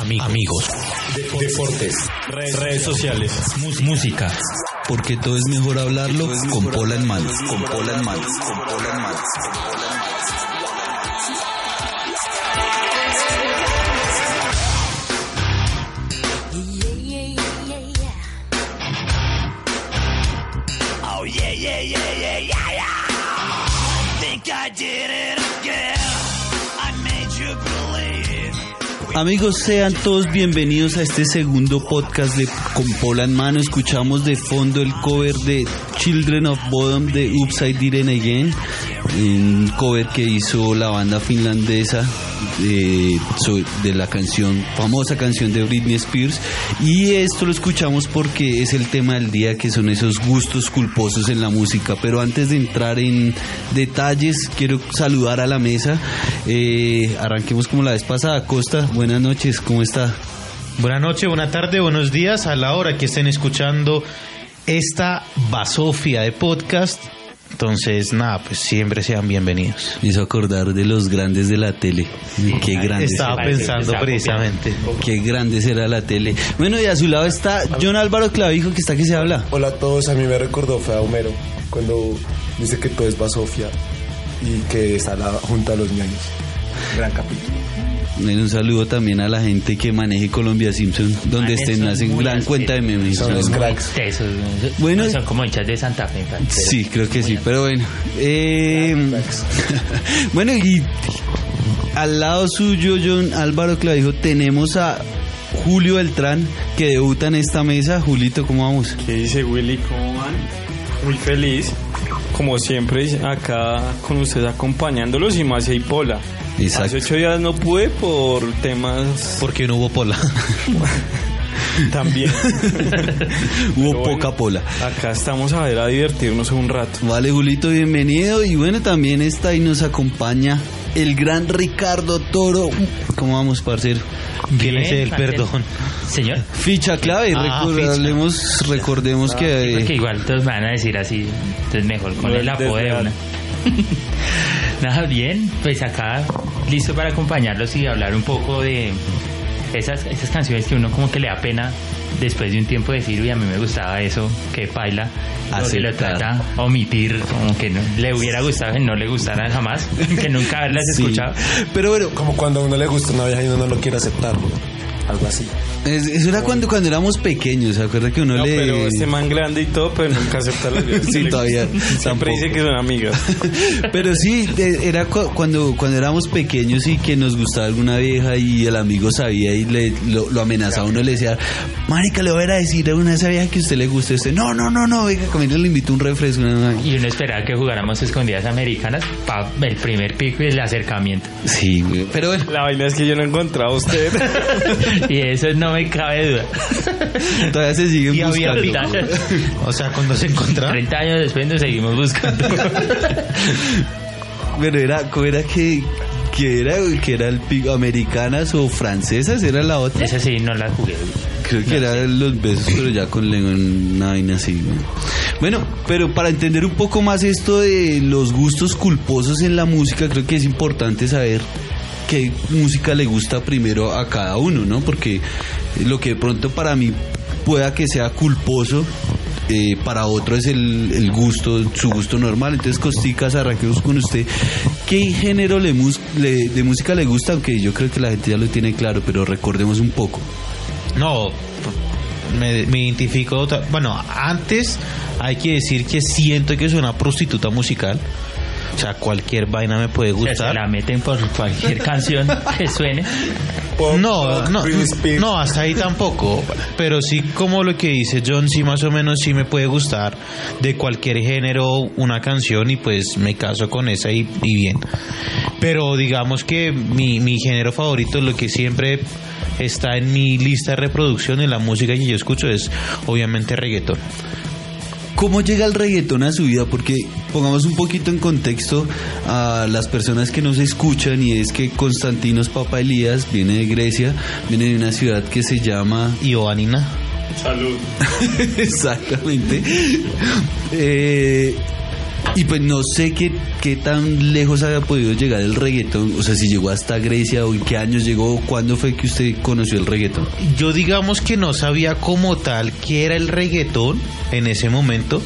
Amigos. Deportes. Redes, sociales. música. Porque todo es mejor hablarlo con pola en mano. Con pola en mano. Con pola en mano. Amigos, sean todos bienvenidos a este segundo podcast de Con Pola en Mano. Escuchamos de fondo el cover de Children of Bodom de Upside Down Again, un cover que hizo la banda finlandesa de, la canción, famosa canción de Britney Spears. Y esto lo escuchamos porque es el tema del día, que son esos gustos culposos en la música. Pero antes de entrar en detalles, quiero saludar a la mesa. Eh, arranquemos como la vez pasada. Costa, buenas noches, ¿cómo está? Buenas noches, buena tarde, buenos días a la hora que estén escuchando esta basofia de podcast. Entonces, nada, pues siempre sean bienvenidos. Me hizo acordar de los grandes de la tele. Qué grandes. Estaba pensando precisamente. Qué grande será la tele. Bueno, y a su lado está John Álvaro Clavijo, que está que se habla. Hola a todos, a mí me recordó fue a Homero cuando dice que todo es basofia y que está la junta a los ñaños. Gran capítulo. Un saludo también a la gente que maneje Colombia Simpson, donde Manes estén, son hacen gran cuenta de memes. Son los Son- cracks. Tesos, ¿no? Bueno. No son como hinchas de Santa Fe. pero- Sí, creo que sí, pero bueno. Eh, bueno, y al lado suyo, John Álvaro Clavijo, tenemos a Julio Beltrán, que debuta en esta mesa. Julito, ¿cómo vamos? ¿Qué dice Willy? ¿Cómo van? Muy feliz, como siempre, acá con ustedes acompañándolos y más hay pola. Exacto. Hace ocho días no pude por temas Porque no hubo pola. también. Hubo bueno, poca pola. Acá estamos a ver a divertirnos un rato. Vale, Julito, bienvenido. Y bueno, también está y nos acompaña el gran Ricardo Toro. ¿Cómo vamos, parcero? ¿Quién es el perdón? Señor, Ficha clave, Ah, recordemos, recordemos que... porque igual todos me van a decir así, entonces mejor con No, el apodo. Nada, bien, pues acá listo para acompañarlos y hablar un poco de esas, esas canciones que uno como que le da pena después de un tiempo decir, uy, a mí me gustaba eso, que paila, o que lo trata omitir, como que no, le hubiera gustado que no le gustara jamás, que nunca haberlas Sí. escuchado. Pero bueno, Como cuando a uno le gusta una vieja y uno no lo quiere aceptar. Algo así. Es- eso era cuando, cuando éramos pequeños, ¿se acuerda que uno No, le... pero este man grande y todo, pero nunca acepta las. Sí, todavía, Siempre tampoco. dice que son amigas. Pero sí, era cu- cuando, cuando éramos pequeños y que nos gustaba alguna vieja y el amigo sabía y le, lo, lo amenazaba, uno le decía, marica, le voy a ir a decir a una de esas viejas que a usted le gusta. Usted, no, no, no, no, venga, conmigo le invito un refresco. no". Y uno esperaba que jugáramos escondidas americanas para el primer pico y el acercamiento. Sí, güey, pero bueno, La vaina es que yo no he encontrado a usted. Y eso no me cabe duda. todavía se siguen Y había buscando. pico. O sea, cuando se encontraron. 30 años después nos seguimos buscando. Pero era, ¿cómo era que, que era, güey? que era el pico, americanas o francesas, era la otra. Esa sí, no la jugué. Creo que eran los besos, pero ya con lengua, una vaina así. Bueno, pero para entender un poco más esto de los gustos culposos en la música, creo que es importante saber qué música le gusta primero a cada uno, ¿no? Porque lo que de pronto para mí pueda que sea culposo, eh, para otro es el, el gusto, su gusto normal. Entonces, Costicas, arranquemos con usted. ¿Qué género le mus- le- de música le gusta? Aunque yo creo que la gente ya lo tiene claro, pero recordemos un poco. No, me, me identifico. Bueno, antes hay que decir que siento que soy una prostituta musical. O sea, cualquier vaina me puede O sea, se gustar. la meten por cualquier canción que suene. Pop, No, no, no, hasta ahí tampoco. Pero sí, como lo que dice John, sí más o menos sí me puede gustar de cualquier género una canción y pues me caso con esa y, y bien. Pero digamos que mi, mi género favorito, lo que siempre está en mi lista de reproducción y la música que yo escucho es obviamente reggaetón. ¿Cómo llega el reggaetón a su vida? Porque pongamos un poquito en contexto a las personas que nos escuchan y es que Constantinos Papa Elías viene de Grecia, viene de una ciudad que se llama Ioannina. Salud. Exactamente. Eh, y pues no sé qué, qué tan lejos había podido llegar el reggaetón, o sea, si llegó hasta Grecia o en qué años llegó, cuándo fue que usted conoció el reggaetón. Yo digamos que no sabía como tal qué era el reggaetón en ese momento,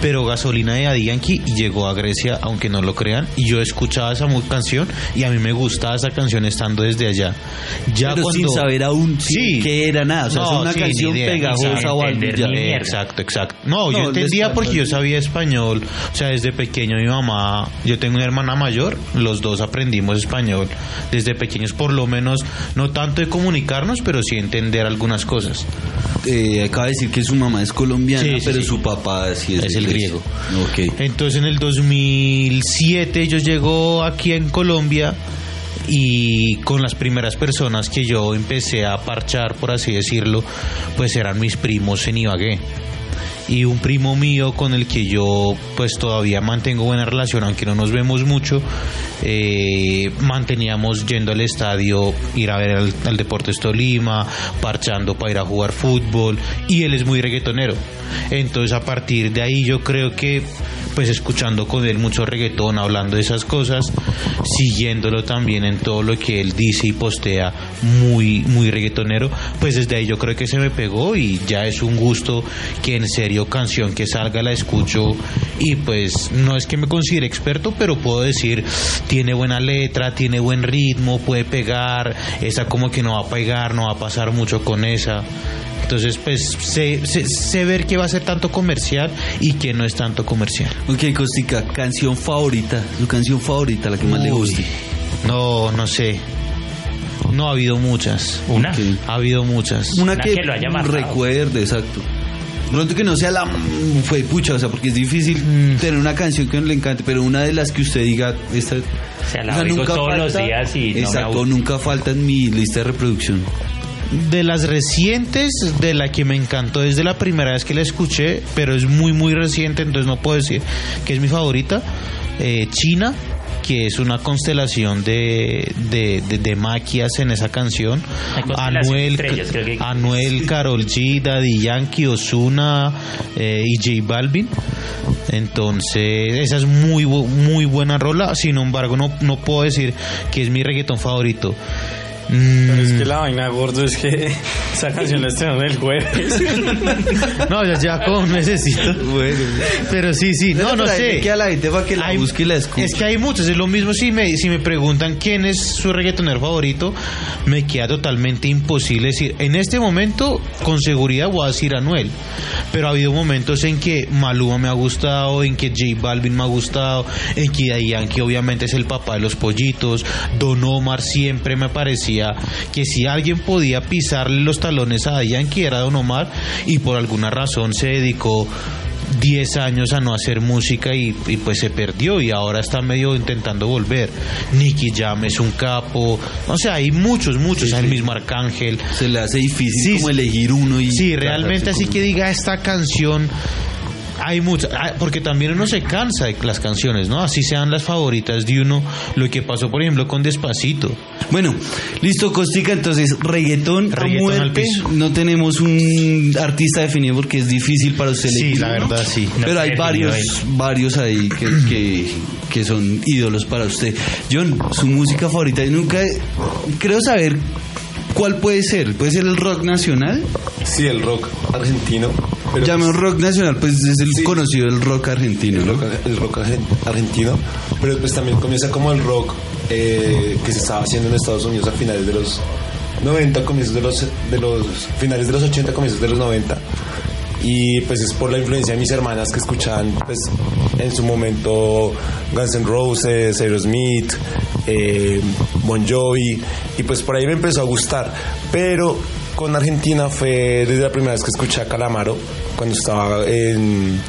pero Gasolina de Daddy Yankee llegó a Grecia, aunque no lo crean, y yo escuchaba esa canción y a mí me gustaba esa canción estando desde allá. Ya Pero cuando... sin saber aún Sí. qué era nada, o sea, No, es una sí, canción idea, pegajosa o algo. Exacto, exacto. No, No, yo entendía porque yo sabía español. O sea, desde pequeño mi mamá, yo tengo una hermana mayor, los dos aprendimos español desde pequeños, por lo menos, no tanto de comunicarnos, pero sí entender algunas cosas. Eh, acaba de decir que su mamá es colombiana, Sí, sí, pero su papá sí es, el. Griego. Entonces en el 2007 yo llego aquí en Colombia y con las primeras personas que yo empecé a parchar, por así decirlo, pues eran mis primos en Ibagué. Y un primo mío con el que yo pues todavía mantengo buena relación, aunque no nos vemos mucho, eh, manteníamos yendo al estadio, ir a ver al, al Deportes Tolima, parchando para ir a jugar fútbol, y él es muy reggaetonero. Entonces a partir de ahí yo creo que pues escuchando con él mucho reggaetón, hablando de esas cosas, siguiéndolo también en todo lo que él dice y postea muy, muy reggaetonero, pues desde ahí yo creo que se me pegó y ya es un gusto que en serio canción que salga la escucho y pues no es que me considere experto, pero puedo decir, tiene buena letra, tiene buen ritmo, puede pegar, esa como que no va a pegar, no va a pasar mucho con esa. Entonces, pues sé, sé- sé ver que va a ser tanto comercial y que no es tanto comercial. Ok, Costica, canción favorita, su canción favorita, la que más le guste. No, no sé. No ha habido muchas. Una. Ha habido muchas. Una, Una que, que lo haya marcado. recuerde, exacto. Pronto que no sea la mm, fue pucha, o sea, porque es difícil tener una canción que le encante, pero una de las que usted diga, esta Se la oigo todos los días y no me exacto, nunca falta en mi lista de reproducción. De las recientes, de la que me encantó desde la primera vez que la escuché, pero es muy, muy reciente, entonces no puedo decir que es mi favorita. eh, China, que es una constelación de, de, de, de maquias en esa canción. Anuel, que- Anuel, Carol G, Daddy Yankee, Osuna y J Balvin. Entonces, esa es muy, muy buena rola. Sin embargo, no, no puedo decir que es mi reggaetón favorito. Pero es Mm, que la vaina gordo es que esa canción la estrenaron el jueves. No, ya lleva como un mesecito. Bueno, Pero sí, sí, no, no sé. Que a la gente para que la Hay- busque y la escuche. Es que hay muchos, es lo mismo si me, si me preguntan quién es su reggaetonero favorito, me queda totalmente imposible decir, en este momento con seguridad voy a decir Anuel, pero ha habido momentos en que Maluma me ha gustado, en que J Balvin me ha gustado, en que Yankee obviamente es el papá de los pollitos, Don Omar siempre me parecía que si alguien podía pisarle los talones a Yankee era Don Omar y por alguna razón se dedicó 10 años a no hacer música y, y pues se perdió y ahora está medio intentando volver. Nicky Jam es un capo, o sea, hay muchos, muchos, Sí, el sí. mismo Arcángel. Se le hace difícil Sí, como sí. elegir uno y Sí, realmente así que diga esta canción hay muchas, ah, porque también uno se cansa de las canciones, ¿no? Así sean las favoritas de uno, lo que pasó por ejemplo con Despacito. Bueno, listo, Costica, entonces reggaetón, a Reggaetón al muerte. piso. No tenemos un artista definido porque es difícil para usted Sí, elegir la uno. verdad, sí. No Pero hay varios, varios ahí que, que, que son ídolos para usted. John, su música favorita, y nunca creo saber cuál puede ser. ¿Puede ser el rock nacional? Sí, el rock argentino. Pero Llame un rock nacional, pues es el Sí. conocido el rock argentino, el ¿no? rock, el rock argen- argentino, pero pues también comienza como el rock eh, que se estaba haciendo en Estados Unidos a finales de los 90, comienzos de los, de los finales de los 80, comienzos de los 90. Y pues es por la influencia de mis hermanas que escuchaban pues en su momento Guns N' Roses, Aerosmith, eh, Bon Jovi y pues por ahí me empezó a gustar. Pero con Argentina fue desde la primera vez que escuché a Calamaro cuando estaba en,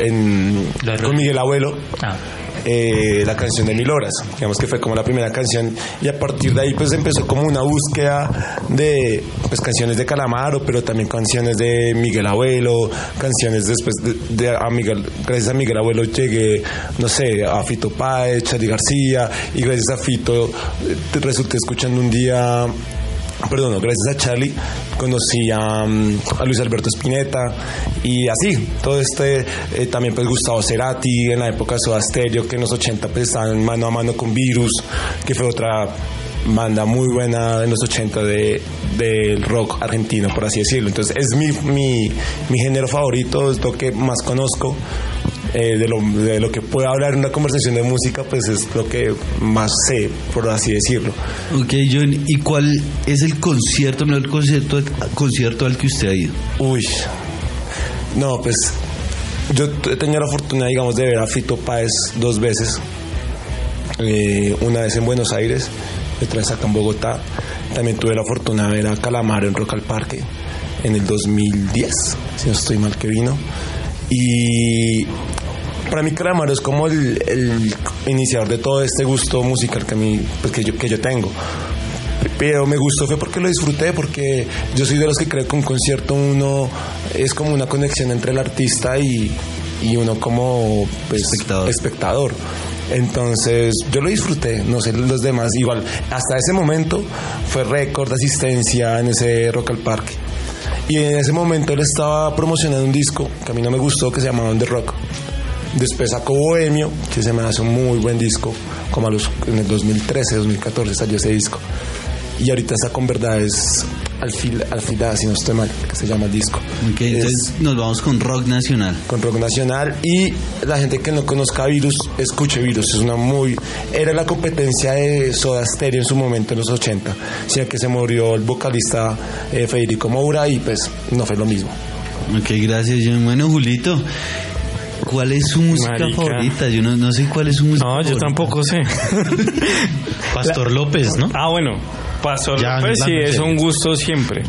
en con Miguel Abuelo. Ah, eh, la canción de Mil Horas, digamos que fue como la primera canción y a partir de ahí pues empezó como una búsqueda de pues canciones de Calamaro, pero también canciones de Miguel Abuelo, canciones después de, de- a Miguel, gracias a Miguel Abuelo llegué, no sé, a Fito Páez, Charly García y gracias a Fito eh, resulté escuchando un día perdón, gracias a Charlie conocí a, mm, a Luis Alberto Spinetta y así, todo este, eh, también pues Gustavo Cerati en la época de Soda Stereo, que en los 80 pues estaban mano a mano con Virus, que fue otra banda muy buena en los 80 de, del rock argentino, por así decirlo. Entonces es mi, mi, mi género favorito, es lo que más conozco. Eh, de, lo, de lo que puedo hablar en una conversación de música, pues es lo que más sé, por así decirlo. Ok, John, ¿y cuál es el concierto, no el concierto, concierto al que usted ha ido? Uy, no, pues yo he tenido la fortuna, digamos, de ver a Fito Páez dos veces. Eh, una vez en Buenos Aires otra vez acá en Bogotá. También tuve la fortuna de ver a Calamaro en Rock al Parque en el 2010, si no estoy mal que vino. Y para mí Calamaro es como el, el iniciador de todo este gusto musical que, a mí, pues, que, yo, que yo tengo. Pero me gustó fue porque lo disfruté, porque yo soy de los que creo que un concierto uno es como una conexión entre el artista y, y uno como pues, Espectador. espectador. Entonces yo lo disfruté, no sé los demás, igual hasta ese momento fue récord de asistencia en ese Rock al Parque. Y en ese momento él estaba promocionando un disco que a mí no me gustó, que se llamaba The Rock. Después sacó Bohemio, que se me hace un muy buen disco, como a en el 2013, 2014 salió ese disco. Y ahorita está con Verdades al fil, al si no estoy mal, que se llama el disco. Ok, Es entonces nos vamos con rock nacional. con rock nacional y la gente que no conozca Virus, escuche Virus, es una muy... Era la competencia de Soda Stereo en su momento en los 80, sino que se murió el vocalista eh, Federico Moura y pues no fue lo mismo. Ok, gracias, John. Bueno, Julito, ¿cuál es su música Marica. favorita? Yo no, no sé cuál es su música No, yo tampoco sé. Pastor López, ¿no? Ah, bueno, Pastor Ya, López sí es un gusto siempre.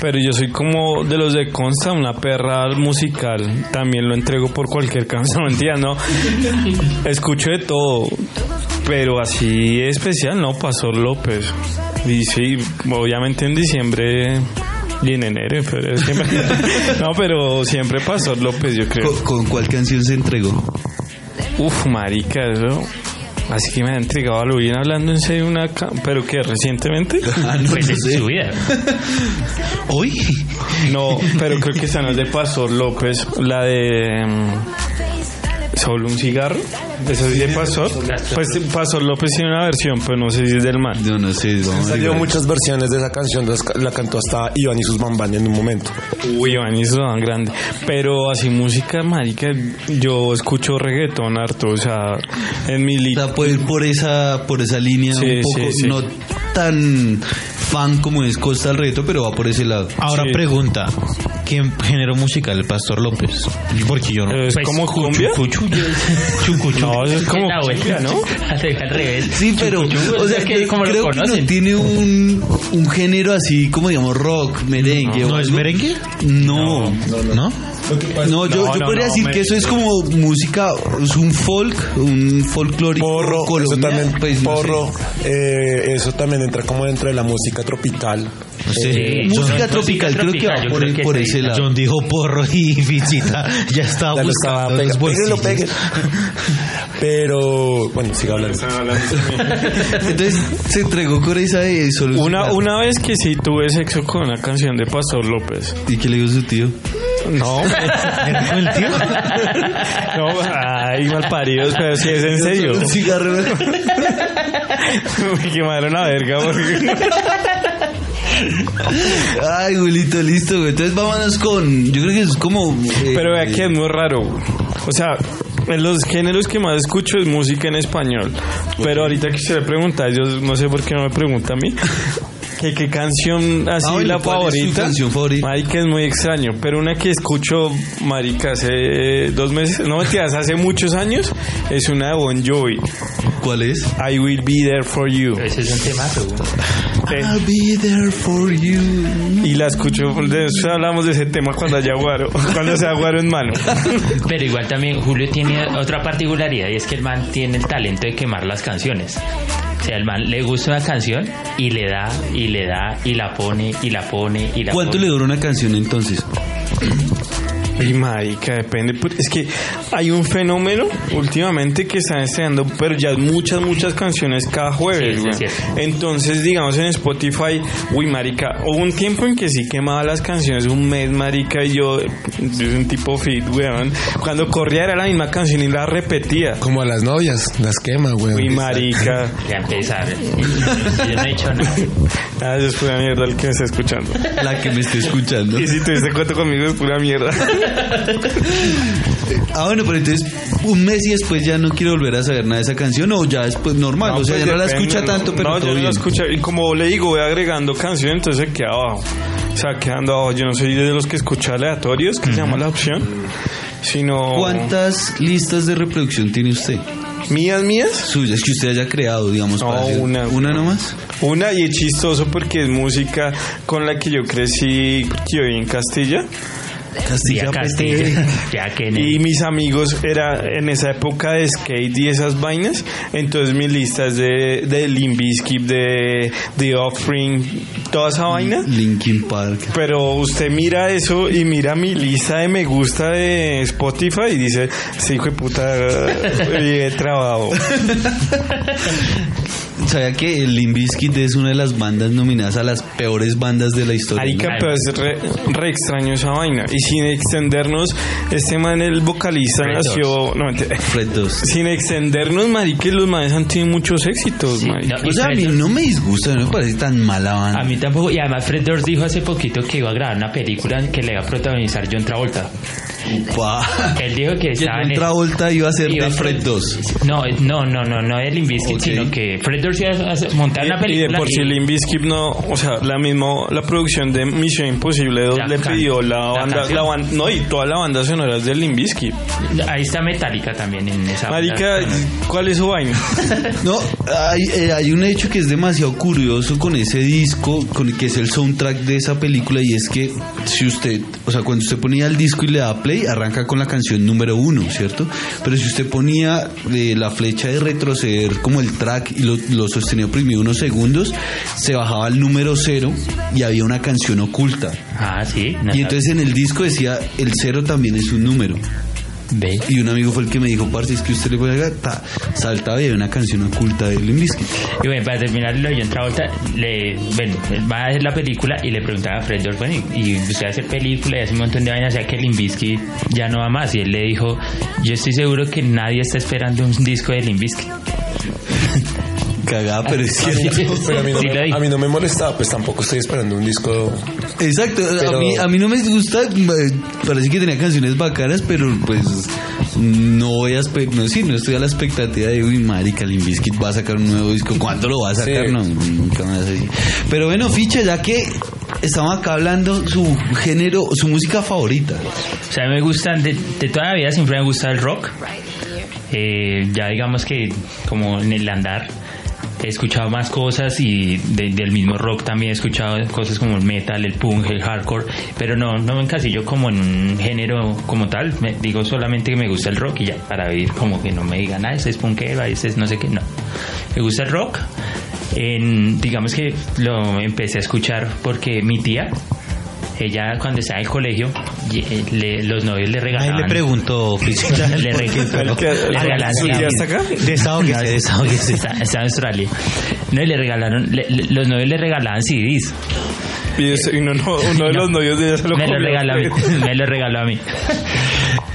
Pero yo soy como de los de Consta, una perra musical. También lo entrego por cualquier canción, mentira, ¿no? Escucho de todo. Pero así especial, ¿no? Pastor López. Y sí, obviamente en diciembre y en enero, en febrero, siempre. No, pero siempre Pastor López, yo creo. ¿Con, con cuál canción se entregó? Uf, marica, eso. Así que me ha entregado a lo bien hablando en serio una... ¿Pero que ¿Recientemente? Ah, no, Pues no sé. su vida. Hoy. No, pero creo que esa no es de Pastor López, la de... ¿Solo un cigarro? ¿Esa es de Pastor? Pues Pastor López tiene una versión, pero no sé si es del man. Yo no sé, Salió muchas versiones de esa canción, la cantó hasta Iván y sus bambán en un momento. Uy, Iván hizo tan grande. Pero así música, marica, yo escucho reggaetón harto, o sea, en mi O lista... sea, puede ir por esa, por esa línea Sí, un poco, sí, sí. no tan fan como es Costa del Reto, pero va por ese lado. Ahora Sí. pregunta, ¿qué género musical el Pastor López? Porque yo no. ¿Es Pues, como cumbia? cuchu, Chucu, chucu. No, eso es como la cumbia, ¿no? Al revés. Sí, pero, Chucu, chucu, o sea, que como creo que no tiene un, un género así como digamos rock, merengue. o ¿No es merengue? No, ¿No? no, yo, No, yo no, podría no, decir me- que eso es como música, es un folk, un folclórico Porro, eso también, pues, no porro, eh, eso también entra como dentro de la música tropical. No sé. Sí, John- música tropical, creo que va por, creo el- que por ese lado. John dijo porro y Fichita ya estaba Ya lo estaba buscando los bolsillos. Pero, bueno, siga hablando. Entonces se entregó con esa de Una, una vez que sí tuve sexo con una canción de Pastor López. ¿Y qué le dijo su tío? No. ¿Era el tío? No, ay, mal paridos, pero si es en serio. Un cigarro. Me quemaron la verga porque... Ay, Julito, listo, güey. Entonces vámonos con. Yo creo que es como. eh, Pero vea que es muy raro. O sea, en los géneros que más escucho es música en español. Pero ahorita que se le pregunta, yo no sé por qué no me pregunta a mí. Que qué canción así Ah, la ¿cuál es su favorita. canción favorita? Marica es muy extraño, pero una que escucho, marica, hace dos meses, no mentiras, hace muchos años, es una de Bon Jovi. ¿Cuál es? I Will Be There For You. Ese es un temazo. Eh, I'll be there for you. y la escucho, de eso hablamos de ese tema cuando haya guaro, cuando sea guaro en mano. Pero igual también Julio tiene otra particularidad y es que el man tiene el talento de quemar las canciones. O sea, el man le gusta una canción y le da, y le da, y la pone, y la pone, y la ¿Cuánto pone. le dura una canción entonces? Y marica, depende. pues, Es que hay un fenómeno últimamente que están estrenando, pero ya muchas, muchas canciones cada jueves, Sí. Entonces, digamos en Spotify, uy, marica, hubo un tiempo en que sí quemaba las canciones, un mes, marica, y yo, yo soy un tipo fit, weón. Cuando corría era la misma canción y la repetía. Como a las novias, las quema, güey. Uy, marica. Ya empezar. Yo no he hecho nada. Ah, eso es pura mierda el que me está escuchando. La que me esté escuchando. Y si tuviste cuento conmigo es pura mierda. Ah, bueno, pero entonces un mes y después ya no quiero volver a saber nada de esa canción o ya después normal, o sea, pues ya no la escucha tanto, pero no, todo yo no bien. la escucho. Y como le digo, voy agregando canciones, entonces se queda abajo. O sea, quedando abajo. Yo no soy de los que escucha aleatorios, que se llama la opción. Sino. ¿Cuántas listas de reproducción tiene usted? ¿Mías, mías? Suyas que usted haya creado, digamos. No, para una. ¿Una nomás? Una, y es chistoso porque es música con la que yo crecí, porque yo viví en Castilla. Castilla, Castilla. Ya que Y mis amigos era en esa época de skate y esas vainas. Entonces mi lista es de, de Limp Bizkit, de The Offspring, toda esa vaina. Linkin Park. Pero usted mira eso y mira mi lista de me gusta de Spotify y dice, sí, hijo de puta, he trabajado. ¿Sabía que el Limp Bizkit es una de las bandas nominadas a las peores bandas de la historia? Arica, pero es re, re extraño esa vaina. Y sin extendernos, este man, el vocalista, Fred nació... No. Fred 2. Sin extendernos, marica, los manes han tenido muchos éxitos, Sí, marica. no, O sea, a mí no me disgusta, no me parece tan mala banda. A mí tampoco, y además Fred Durst dijo hace poquito que iba a grabar una película que le iba a protagonizar John Travolta. Pa. Él dijo que estaba John Travolta iba a ser iba de Fred 2. No, no, no, no, no de Limp Bizkit, Ok. sino que Fred A montar una Y, y de película. por sí Bizkit no, o sea, la misma, la producción de Misión Imposible 2 La le can- pidió la la banda, la ban- no, y toda la banda sonora es de Limp Bizkit. Ahí está Metallica también en esa. Marica, ¿cuál es su vaina? No, hay, eh, hay un hecho que es demasiado curioso con ese disco, con que es el soundtrack de esa película, y es que si usted, o sea, cuando usted ponía el disco y le da play, arranca con la canción número uno, ¿cierto? Pero si usted ponía eh, la flecha de retroceder como el track y lo, lo sostenía oprimido unos segundos, se bajaba al número cero y había una canción oculta. Ah, sí. no Y entonces en el disco decía, el cero también es un número. Ve. Y un amigo fue el que me dijo, parce, es que usted le puede ta, saltaba y había una canción oculta de Limp Bizkit. Y bueno, para terminar lo de John Travolta, le, bueno, él va a hacer la película y le preguntaba a Fred bueno, y, y usted hace película y hace un montón de vainas, ya que Limbisky ya no va más. Y él le dijo, yo estoy seguro que nadie está esperando un disco de Limbisky. Cagada, pero es cierto. Pero a mí, no Sí, me, a mí no me molestaba, pues tampoco estoy esperando un disco. Exacto, a, Pero- mí, a mí no me gusta, eh, parece que tenía canciones bacanas, pero pues no voy a no, sí, no estoy a la expectativa de, uy, marica, Limp Bizkit va a sacar un nuevo disco, ¿cuándo lo va a sacar? Sí. No, nunca más así. Pero bueno, Ficha, ya que estamos acá hablando su género, su música favorita. O sea, a mí me gustan, de, de toda la vida siempre me gusta el rock. Eh, ya digamos que como en el andar he escuchado más cosas y de- del mismo rock también he escuchado cosas como el metal, el punk, el hardcore, pero no, no me encasillo como en un género como tal, digo solamente que me gusta el rock y ya, para vivir como que no me digan, ah, ese es punkero, ese es no sé qué, no. Me gusta el rock, en, digamos que lo empecé a escuchar porque mi tía, ella cuando estaba en el colegio, y, eh, le- los novios le Ahí regalaban. le preguntó. Le regaló- ¿El que- le el- regalaron ¿Su tía está en Australia. No, y le regalaron, le- le- los novios le regalaban CDs. Y ese- y uno, no- uno de los novios de ella se lo me lo regaló a mí. Me lo regaló a mí.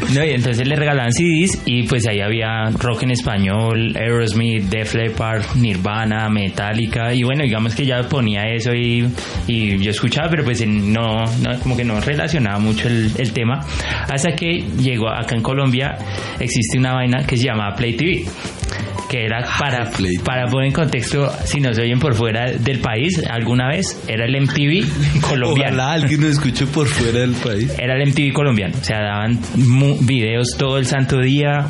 No, y entonces le regalaban CDs y pues ahí había rock en español, Aerosmith, Def Leppard, Nirvana, Metallica y bueno, digamos que ya ponía eso y, y yo escuchaba, pero pues no, no, como que no relacionaba mucho el, el tema hasta que llegó acá en Colombia existe una vaina que se llama Play TV que era para, Play. para poner en contexto, si nos oyen por fuera del país, alguna vez era el MTV colombiano Ojalá alguien nos escuche por fuera del país. era el MTV colombiano. O sea, daban videos todo el santo día.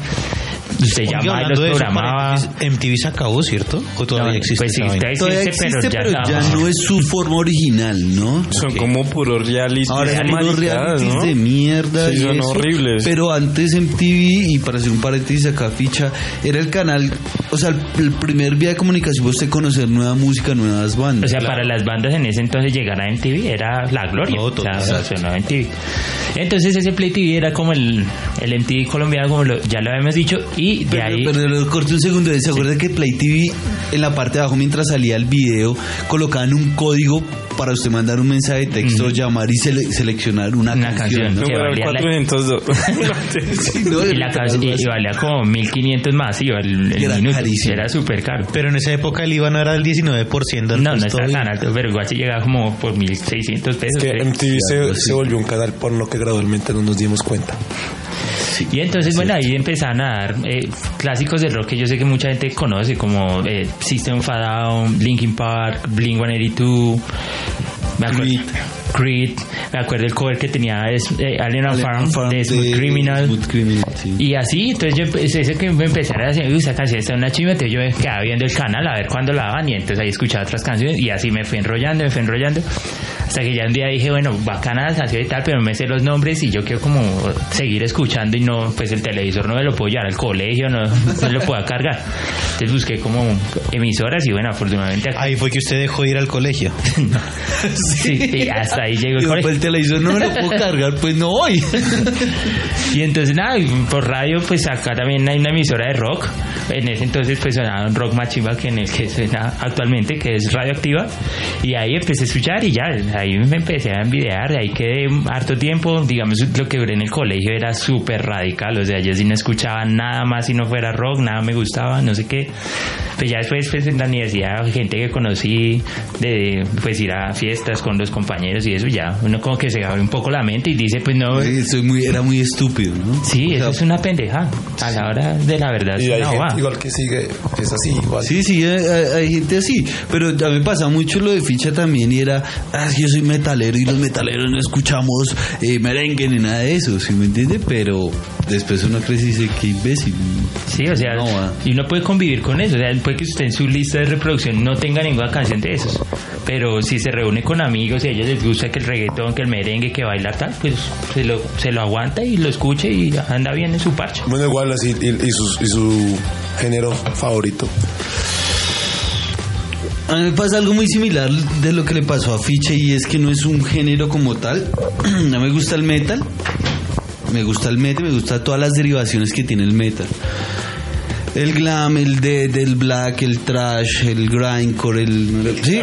Usted Oiga, llamaba y los programaba. MTV, se acabó, ¿cierto? ¿O todavía No, existe? pues sí, existe, pero ya pero ya, no. no es su forma original, ¿no? Son como puro reality. Ahora son unos realities ¿no? de mierda. Sí, y son eso. horribles. Pero antes MTV, y para hacer un paréntesis acá, ficha, era el canal, o sea, el, el primer vía de comunicación fue usted conocer nueva música, nuevas O bandas. sea, para las bandas en ese entonces llegar a MTV era la gloria. No, o sea, MTV. Entonces ese Play TV era como el, el MTV colombiano, como lo- ya lo habíamos dicho, y de Pero, ahí... pero lo corté un segundo. ¿Se acuerda que Play TV en la parte de abajo, mientras salía el video, colocaban un código para usted mandar un mensaje de texto, llamar y sele- seleccionar una, Una canción, ¿no? que valía la- 402. Sí, no, y la canción y, y valía como 1500 más, iba el, el Era minuto. carísimo. Era súper caro. Pero en esa época el IVA no era del 19%. No, no está todo tan alto, pero igual se llegaba como por 1600 pesos. Que creo. MTV se, así. se volvió un canal porno que gradualmente no nos dimos cuenta. Y entonces, bueno, ahí empezaron a dar eh, clásicos del rock que yo sé que mucha gente conoce, como eh, System of a Down, Linkin Park, Blink 182, me acuerdo, Creed, me acuerdo el cover que tenía es, eh, Alien on Farm, de Smooth Criminal. Smooth Criminal, sí. Y así, entonces yo empecé, ese que me empezara a decir, uy, esa canción está una chimba, entonces yo me quedaba viendo el canal a ver cuándo la daban y entonces ahí escuchaba otras canciones y así me fui enrollando, me fui enrollando, hasta que ya un día dije, bueno, bacana la canción y tal, pero no me sé los nombres y yo quiero como seguir escuchando y no, pues el televisor no me lo puedo llevar al colegio, no, no lo puedo cargar. Entonces busqué como emisoras y bueno, afortunadamente Ahí fue que usted dejó de ir al colegio. sí, y hasta ahí llegó el colegio. pues el televisor no me lo puedo cargar, pues no voy. Y entonces nada, por radio pues acá también hay una emisora de rock. En ese entonces pues sonaba un rock más chimba que en el que suena actualmente, que es radioactiva. Y ahí empecé a escuchar y ya, ahí me empecé a envidiar, de ahí quedé harto tiempo. Digamos, lo que duré en el colegio era súper radical, o sea, yo sí no escuchaba nada más si no fuera rock, nada me gustaba, no sé qué. Pues ya después pues en la universidad, gente que conocí, de pues ir a fiestas con los compañeros y eso ya, uno como que se abre un poco la mente y dice pues no, Sí, soy muy, era muy estúpido, ¿no? Sí, O sea, eso es una pendeja. A la hora de la verdad, Y hay gente bobada. igual que sigue, es así, igual. Sí, sí, hay, hay- gente así, pero a mí me pasa mucho lo de ficha también y era, ah, yo soy metalero y los metaleros no escuchamos eh, merengue ni nada de eso, ¿sí me entiende? Pero después uno crece y dice, qué imbécil. Sí, o sea, No, va. y uno puede convivir con eso. O sea, puede que usted en su lista de reproducción no tenga ninguna canción de esos. Pero si se reúne con amigos y a ellos les gusta que el reggaetón, que el merengue, que bailar tal, pues se lo, se lo aguanta y lo escuche y anda bien en su parche. Bueno, igual así, y, y su, y su género favorito. A mí me pasa algo muy similar de lo que le pasó a Fiche y es que no es un género como tal. no me gusta el metal. Me gusta el metal, me gusta todas las derivaciones que tiene el metal. El glam, el dead, el black, el trash, el grindcore, el... ¿Sí?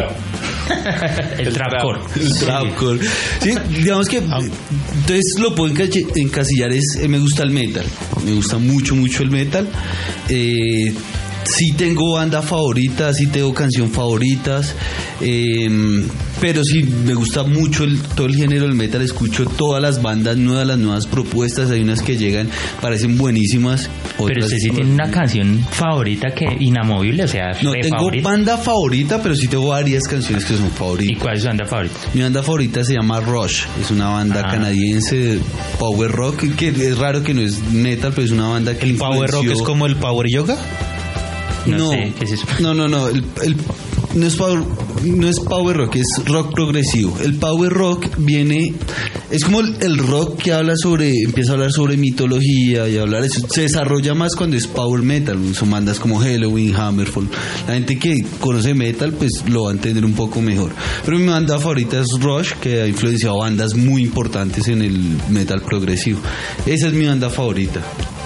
el trapcore. El trapcore. Sí, digamos que entonces lo puedo encasillar es eh, me gusta el metal, me gusta mucho mucho el metal. Eh, sí tengo banda favorita, sí tengo canción favoritas, eh, pero sí me gusta mucho el- todo el género del metal. Escucho todas las bandas nuevas, las nuevas propuestas. Hay unas que llegan, parecen buenísimas. Pero otras- usted sí tiene una canción favorita que inamovible, o sea, No tengo favorita. banda favorita, pero sí tengo varias canciones que son favoritas. ¿Y cuál es su banda favorita? Mi banda favorita se llama Rush, es una banda Ah. canadiense de power rock, que es raro que no es metal, pero es una banda que ¿El power rock es como el power yoga? No, No, sé, ¿qué es eso? no, no, no, el- el- no, es power, no es power rock, es rock progresivo. El power rock viene, es como el, el rock que habla sobre, empieza a hablar sobre mitología y hablar eso. Se desarrolla más cuando es power metal, son bandas como Halloween, Hammerfall. La gente que conoce metal, pues lo va a entender un poco mejor. Pero mi banda favorita es Rush, que ha influenciado bandas muy importantes en el metal progresivo. Esa es mi banda favorita.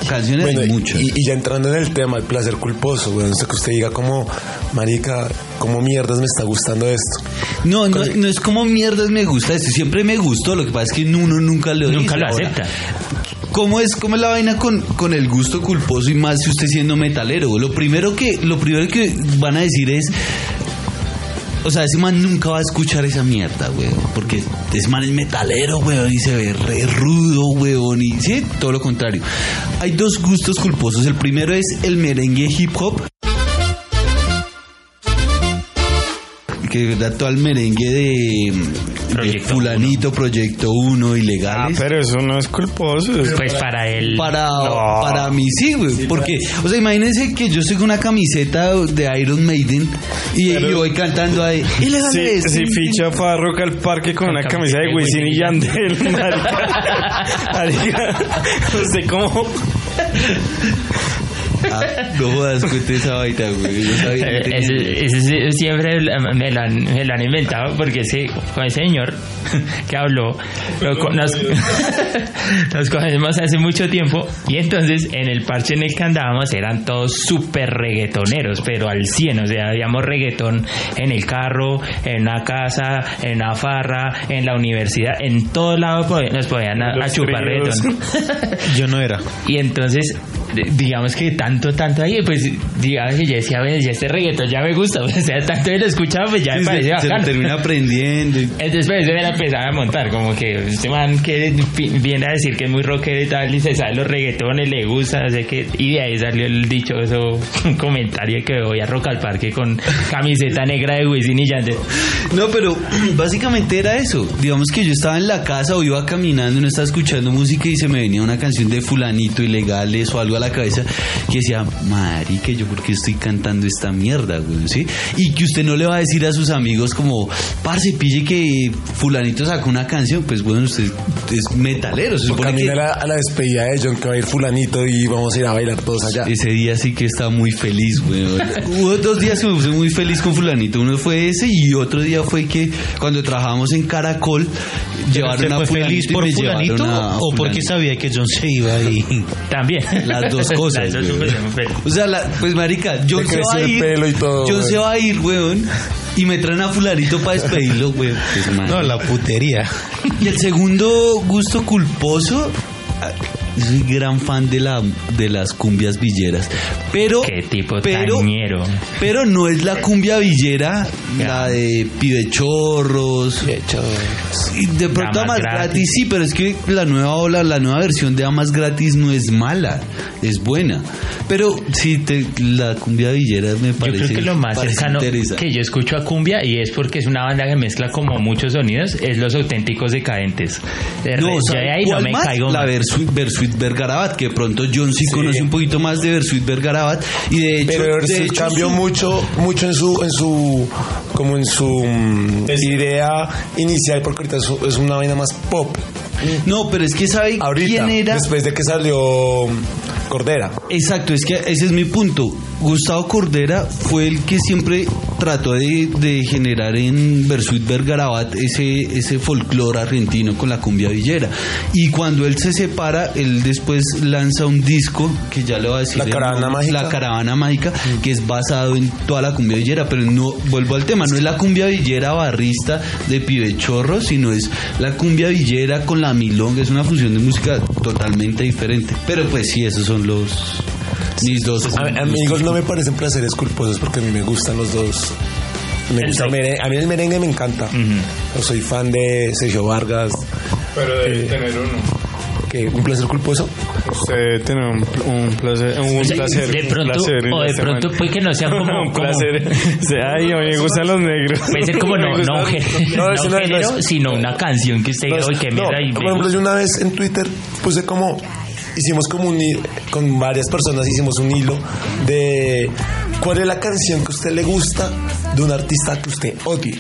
Canciones Bueno, hay y- muchas. Y, y ya entrando en el tema, el placer culposo, güey, no sé que usted diga como, marica, como mierdas me está gustando esto. No, no, no es como mierdas me gusta esto, siempre me gustó, lo que pasa es que uno nunca lo Nunca dice. lo Ahora, acepta. ¿Cómo es, cómo es la vaina con, con el gusto culposo y más si usted siendo metalero? Lo primero que, lo primero que van a decir es, o sea, ese man nunca va a escuchar esa mierda, weón. Porque ese man es metalero, weón, y se ve re rudo, weón. Y sí, todo lo contrario. Hay dos gustos culposos. El primero es el merengue hip hop. Que todo el merengue de, de Proyecto fulanito, Proyecto 1, Ah, ilegales. pero eso no es culposo. es- Pues para él. Para, No. para mí sí, güey. Porque, o sea, imagínense que yo soy con una camiseta de Iron Maiden y, y voy cantando ahí. Si, Ilegales. si ficha para Rock al Parque con una camisa de Wisin y Yandel, marica. Marica, ¿Usted cómo? Ah, no jodas, cuente esa vaina, güey. Yo sabía que siempre me lo, han, me lo han inventado porque ese, con ese señor que habló lo nos, nos conocemos hace mucho tiempo y entonces en el parche en el que andábamos eran todos súper reggaetoneros pero al 100 o sea habíamos reggaetón en el carro en la casa en la farra en la universidad en todo lado nos podían a, a chupar reggaetón Yo no era. y entonces, digamos que tanto, tanto ahí, pues digamos que yo decía, "Ves, ya este reggaetón ya me gusta, o sea, tanto que lo escuchaba, pues ya me parecía se, se lo bacano. termina aprendiendo. Entonces, pues, se me la empezaba a montar, como que este man que viene a decir que es muy rockero y tal, y se sabe los reggaetones, le gusta, no sé qué, y de ahí salió el dichoso comentario que voy a Rock al Parque con camiseta negra de Wisin y Yandel. No, pero básicamente era eso. Digamos que yo estaba en la casa o iba caminando y no estaba escuchando música y se me venía una canción de fulanito, ilegales o algo a la cabeza que decía, marica, yo por qué estoy cantando esta mierda, güey, ¿sí? Y que usted no le va a decir a sus amigos como, parce, pille que fulanito sacó una canción, pues bueno, usted es metalero, se supone que a la, a la despedida de John que va a ir fulanito y vamos a ir a bailar todos allá. ese día sí que estaba muy feliz, güey. Hubo dos días que me puse muy feliz con fulanito. Uno fue ese y otro día fue que cuando trabajábamos en Caracol llevaron ¿Usted a fulanito feliz por fulanito llevaron a o porque sabía que John se iba y También. Las dos cosas, Las dos O sea, la- pues marica, John Le se va a ir. pelo y todo, John güey. se va a ir, weón. Y me traen a fulanito para despedirlo, weón. Pues, no la putería. Y el segundo gusto culposo, soy gran fan de la de las cumbias villeras, pero Qué tipo pero, tañero. pero no es la cumbia villera, la de pibechorros. Y de pronto Amas gratis. Gratis. sí, pero es que la nueva ola, la nueva versión de Amas gratis no es mala, es buena. Pero sí, te- la cumbia villera me Yo parece creo que lo más cercano que yo escucho a cumbia y es porque es una banda que mezcla como muchos sonidos, es los auténticos decadentes. De No, yo ¿sabe de ahí no me más? caigo La. Versuit, Versuit Vergarabat, que de pronto John sí, conoce un poquito más de Versuit Vergarabat y de hecho, Pero de hecho, cambió su- mucho, mucho en su, en su, como en su mm, idea inicial, porque ahorita es, su- es una vaina más pop. No, pero es que sabe Ahorita, quién era. después de que salió mm, Cordera. Exacto, es que ese es mi punto. Gustavo Cordera fue el que siempre trató de, de generar en Versuit Vergarabat ese, ese folclore argentino con la cumbia villera. Y cuando él se separa, él después lanza un disco que ya le va a decir La Caravana nombre, Mágica. La Caravana Mágica, que es basado en toda la cumbia villera, pero no, vuelvo al tema, no es la cumbia villera barrista de pibechorro, sino es la cumbia villera con la milonga, es una fusión de música totalmente diferente. Pero pues sí, esos son los mis dos A- amigos, no me parecen placeres culposos porque a mí me gustan los dos. Me gusta el merengue, a mí el merengue me encanta. Yo soy fan de Sergio Vargas. Pero debe Eh, tener uno. que ¿Un placer culposo? Usted debe tener un, un placer. Un O sea, placer. de un pronto, placer o de pronto puede que no sea como, un como- placer. O sea, ay, a mí me gustan los negros. puede ser como no, no, un gustan- género, No, no género, sino una canción que usted No, diga, "Uy, qué no, mierda", y por ejemplo, yo una vez en Twitter puse como hicimos como un con varias personas hicimos un hilo de cuál es la canción que a usted le gusta de un artista que usted odie.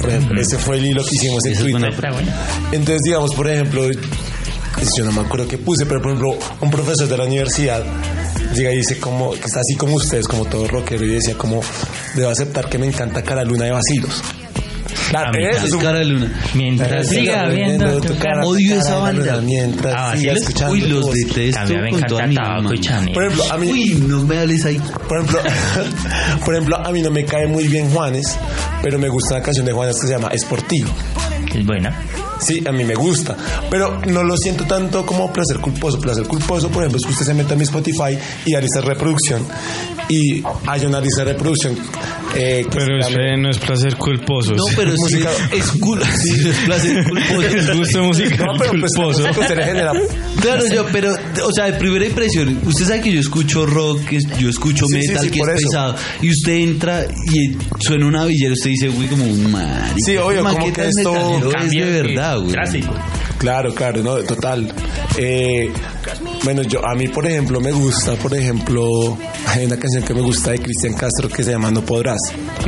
Por ejemplo, ese fue el hilo que hicimos en Twitter. Entonces, digamos, por ejemplo, yo no me acuerdo qué puse, pero por ejemplo, un profesor de la universidad llega y dice como, que está así como ustedes, como todo rockero, y decía como, debo aceptar que me encanta Cara Luna de Vacilos. Claro, A mí eso es un cara de luna. Mientras siga viendo tu cara. Odio esa banda. Mientras Ah, siga escuchando Uy, los detesto me con toda mi encanta alma. Tabaco y Chanel. Por ejemplo, a mí, Uy, no me hables ahí. por ejemplo, por ejemplo, a mí no me cae muy bien Juanes, pero me gusta una canción de Juanes que se llama Esportivo. Es buena. Sí, a mí me gusta, pero no lo siento tanto como placer culposo. Placer culposo, por ejemplo, es que usted se meta a mi Spotify y a de reproducción y hay una lista de reproducción. eh, Pero ese no es placer culposo. No, pero sí, es, cul- sí, es placer culposo. Es gusto musical No, pero pues, culposo. usted. Claro, yo, pero, o sea, de primera impresión, usted sabe que yo escucho rock, que yo escucho Sí, metal, sí, que es eso. pesado, y usted entra y suena una villera, usted dice, güey, como un marica. Sí, obvio, ¿Qué como que esto es de verdad, güey. Clásico. Claro, claro, no, total. Eh, bueno, yo a mí, por ejemplo, me gusta, por ejemplo, hay una canción que me gusta de Cristian Castro que se llama No Podrás.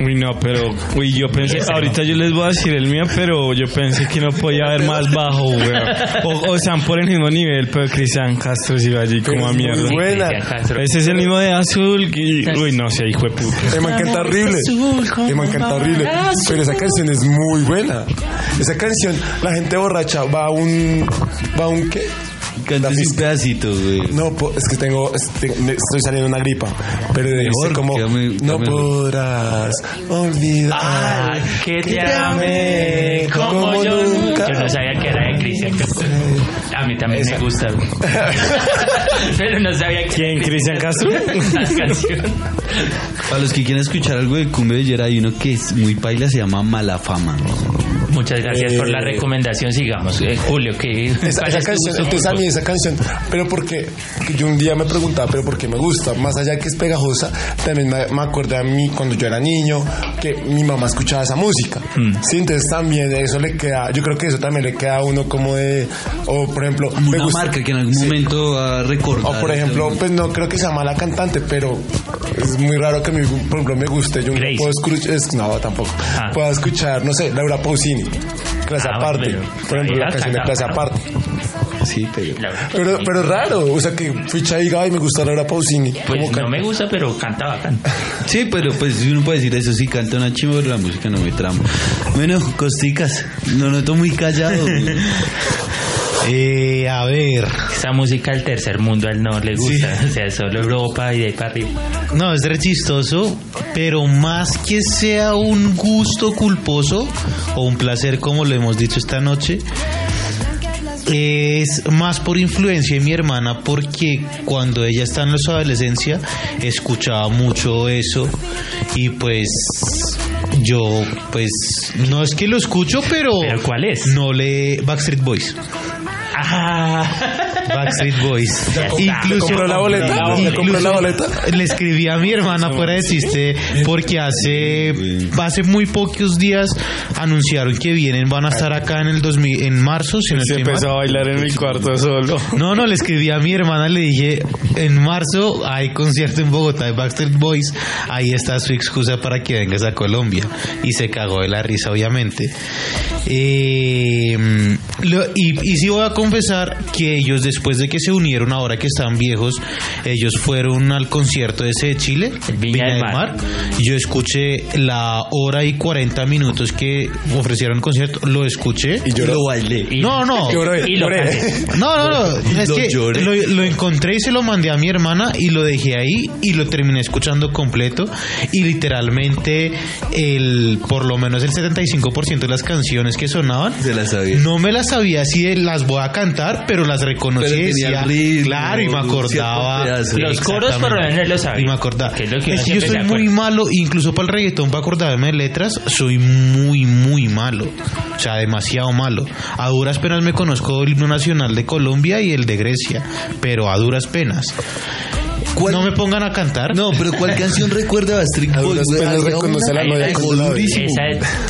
Uy, no, pero, uy, yo pensé, ahorita yo les voy a decir el mío, pero yo pensé que no podía haber más bajo, weón. O, o están por el mismo nivel, pero Cristian Castro se iba allí como a es muy mierda. buena. Ese es el mismo de Azul, que, uy, no sé, hijo de puta. Me encanta horrible. Me encanta horrible. Pero esa canción es muy buena. Esa canción, la gente borracha va a un. ¿Va a un La un pedacito, güey. No, po- es que tengo, me- estoy saliendo una gripa, pero dice Mejor, como, que ame- que no podrás olvidar Ah, que te amé como yo nunca. Yo no sabía que era de Cristian Castro. A mí también Esa. me gusta. Pero no sabía que ¿Quién, Cristian Castro? La canción. Para los que quieran escuchar algo de cumbia villera, hay uno que es muy paila, se llama Mala Fama. Muchas gracias por la Eh, recomendación. Sigamos. Eh, Julio, que Esa, esa canción, entonces a mí esa canción, pero porque que yo un día me preguntaba, pero porque me gusta, más allá de que es pegajosa, también me, me acuerdo a mí cuando yo era niño, que mi mamá escuchaba esa música. Mm. Sí, entonces también eso le queda, yo creo que eso también le queda a uno como de, o por ejemplo, me Una gusta- marca que en algún Sí. momento a recordar. O por ejemplo, pues no creo que sea mala cantante, pero es muy raro que por ejemplo, me guste. Yo no Grace. puedo escuchar, es- no, tampoco. Ah. Puedo escuchar, no sé, Laura Pausini, clase Ah, aparte. por ejemplo, la canción de clase aparte. Sí, pero... Pero, raro, o sea que ficha y diga, ay, me gusta Laura Pausini. Pues ¿Cómo no me gusta, pero canta bacán. Sí, pero pues uno puede decir eso, sí, canta una chimba, pero la música no me trama. Bueno, Costicas, lo noto muy callado. Eh, a ver. Esa música del tercer mundo a él no le gusta. O sea, solo Europa y de ahí para arriba. No, es re chistoso, pero más que sea un gusto culposo o un placer, como lo hemos dicho esta noche, es más por influencia de mi hermana, porque cuando ella está en su adolescencia, escuchaba mucho eso y pues yo, pues, no es que lo escucho, pero... ¿Pero cuál es? No le... Backstreet Boys. Ah. Backstreet Boys. Incluso, ¿Compró la boleta? incluso ¿Compró la boleta? Le escribí a mi hermana fuera de chiste porque hace hace muy pocos días anunciaron que vienen, van a estar acá en el 2000, en marzo, si no Se mal. empezó a bailar en mi cuarto solo. No, no, le escribí a mi hermana, le dije, en marzo hay concierto en Bogotá de Backstreet Boys, ahí está su excusa para que vengas a Colombia. Y se cagó de la risa, obviamente. Eh, lo- y, y sí voy a confesar que ellos, después de que se unieron, ahora que están viejos, ellos fueron al concierto ese de Chile, El Viña del Mar. Yo escuché la hora y 40 minutos que ofrecieron el concierto, lo escuché. Y yo lo bailé. Y- No, no. Lloré, Y lo lloré. No, no, no. Es Lo que lloré. lo, lo encontré y se lo mandé a mi hermana y lo dejé ahí y lo terminé escuchando completo y literalmente el por lo menos el 75% de las canciones que sonaban Se las sabía. no me las sabía así de las voy a cantar, pero las reconocí Pero y tenía decía, ritmo, claro y me acordaba. Los coros por lo menos lo sabía. y me acordaba. Que es lo que uno Es que yo soy muy acuerda. malo, incluso para el reggaetón, para acordarme de letras, soy muy, muy malo. O sea, demasiado malo. A duras penas me conozco el himno nacional de Colombia y el de Grecia, pero a duras penas. ¿Cuál- No me pongan a cantar. No, pero ¿cuál canción recuerda a Backstreet A Boys? duras güey? penas Había reconoce una- la novia. Esa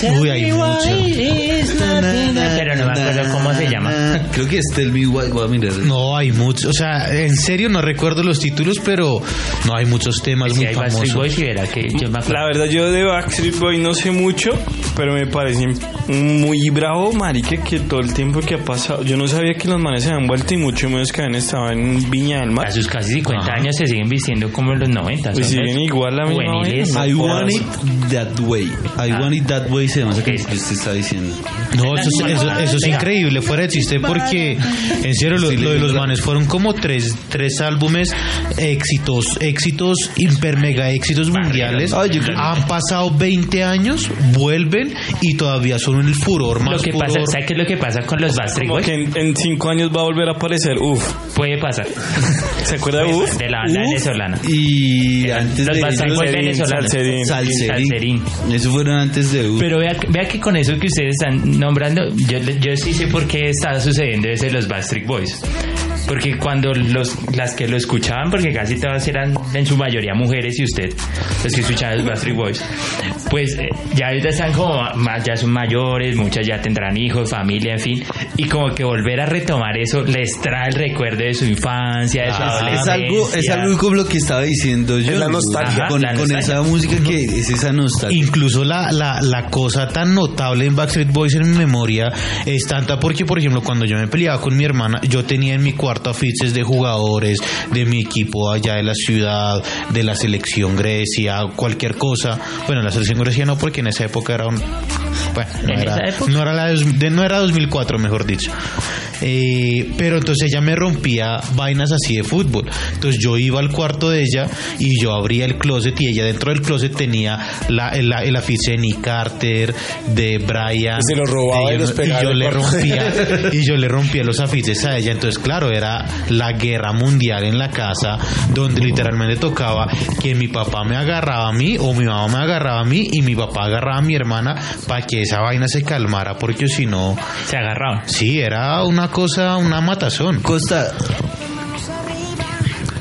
es- Uy, hay muchas. Pero no me acuerdo cómo se llama. Creo que es Tell Me Why. Voy a mirar. No, hay muchos. O sea, en serio no recuerdo los títulos, pero no hay muchos temas Si muy hay Backstreet famosos. Boys y verá que yo me acuerdo. La verdad, yo de Backstreet Boy no sé mucho, pero me parece muy bravo, marica, que todo el tiempo que ha pasado, yo no sabía que los manes se habían vuelto y mucho menos que habían estado en Viña del Mar. A sus casi 50 años se siguen vistiendo como en los 90. Pues siguen igual la misma. I want it that way. I Ah. want it that way se llama esa Ok. canción que usted está diciendo. No, eso, es- eso, eso es increíble, fuera de chiste, porque en serio lo, lo de los manes fueron como tres, tres álbumes éxitos, éxitos, hiper mega éxitos mundiales. Ay, Han pasado 20 años, vuelven y todavía son el furor más Lo que pasa, furor. ¿sabes qué es lo que pasa con los Backstreet Como Boys? que en, en cinco años va a volver a aparecer. Uf. Puede pasar. ¿Se acuerda de Pues, Uf? de la banda Uf. Venezolana. Y antes los de. Salserín. Salserín. Salserín. Eso fueron antes de U. Pero vea, vea que con eso que ustedes están nombrando, yo, yo sí sé por qué está sucediendo ese de los Backstreet Boys. Porque cuando los, las que lo escuchaban, porque casi todas eran en su mayoría mujeres y usted, los que escuchaban los Backstreet Boys, pues eh, ya ahorita están como más, ya son mayores, muchas ya tendrán hijos, familia, en fin, y como que volver a retomar eso les trae el recuerdo de su infancia, de su es adolescencia. algo, es algo como lo que estaba diciendo yo. Es la nostalgia. Con, La con nostalgia. esa música que es esa nostalgia. Incluso la, la, la cosa tan notable en Backstreet Boys en mi memoria es tanta porque, por ejemplo, cuando yo me peleaba con mi hermana, yo tenía en mi cuarto afiches de jugadores de mi equipo allá de la ciudad, de la selección Grecia, cualquier cosa. Bueno, la selección Grecia no, porque en esa época era un... Bueno, no ¿En era, no la de- no era 2004, mejor dicho. Eh, pero entonces ella me rompía vainas así de fútbol. Entonces yo iba al cuarto de ella y yo abría el closet y ella dentro del closet tenía la, el, el afiche de Nick Carter, de Brian. Y se los robaba de y los yo- pegaba yo en el le rompía y yo le rompía los afiches a ella. Entonces, claro, era la guerra mundial en la casa donde literalmente tocaba que mi papá me agarraba a mí o mi mamá me agarraba a mí y mi papá agarraba a mi hermana para que esa vaina se calmara porque si no, Se agarraban. sí, era una cosa, una matazón. Costa,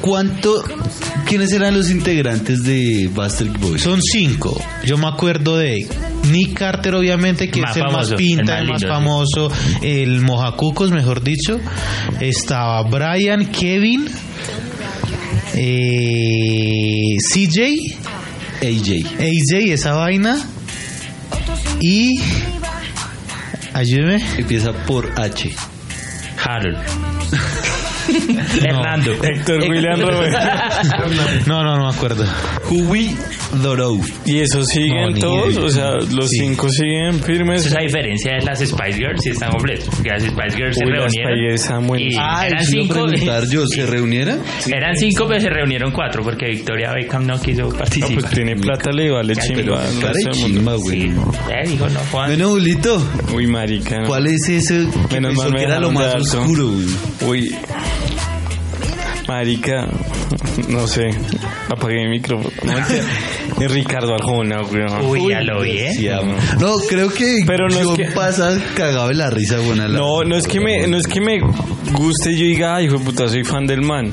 ¿cuánto? ¿Quiénes eran los integrantes de Backstreet Boys? Son cinco. Yo me acuerdo de Nick Carter, obviamente, que Más es el famoso, más pinta, el el más famoso, el mojacucos, mejor dicho. Estaba Brian, Kevin, eh, CJ, AJ. AJ, esa vaina. Y. Ayúdeme. Empieza por H. Harold. Hernando. Héctor William Romero. No, no, no me acuerdo. Huey Dorou. Y eso siguen No, todos, idea. o sea, los Sí. cinco siguen firmes. Esa es la diferencia de las Spice Girls, si están completos. Porque las Spice Girls se Uy, reunieron. Y. Ah, eran cinco. preguntar yo, ¿se reunieron? Eran cinco, pero se reunieron cuatro porque Victoria Beckham no quiso No, participar. pues tiene plata, le vale chimba. chimba, Sí, güey. eh, dijo no, Juan. Bueno, Julito, Uy, marica. no. ¿cuál es ese que Menos mal me que era lo más oscuro, güey? Uy. Marica, no sé. Apagué mi micrófono. No, es Ricardo Arjona, weón. Uy, ya lo vi, ¿eh? Sí. No, creo que Pero no es yo que- pasa cagado de la risa, buena la- No, no es que me, no es que me guste yo diga, ay, hijo de puta, soy fan del man.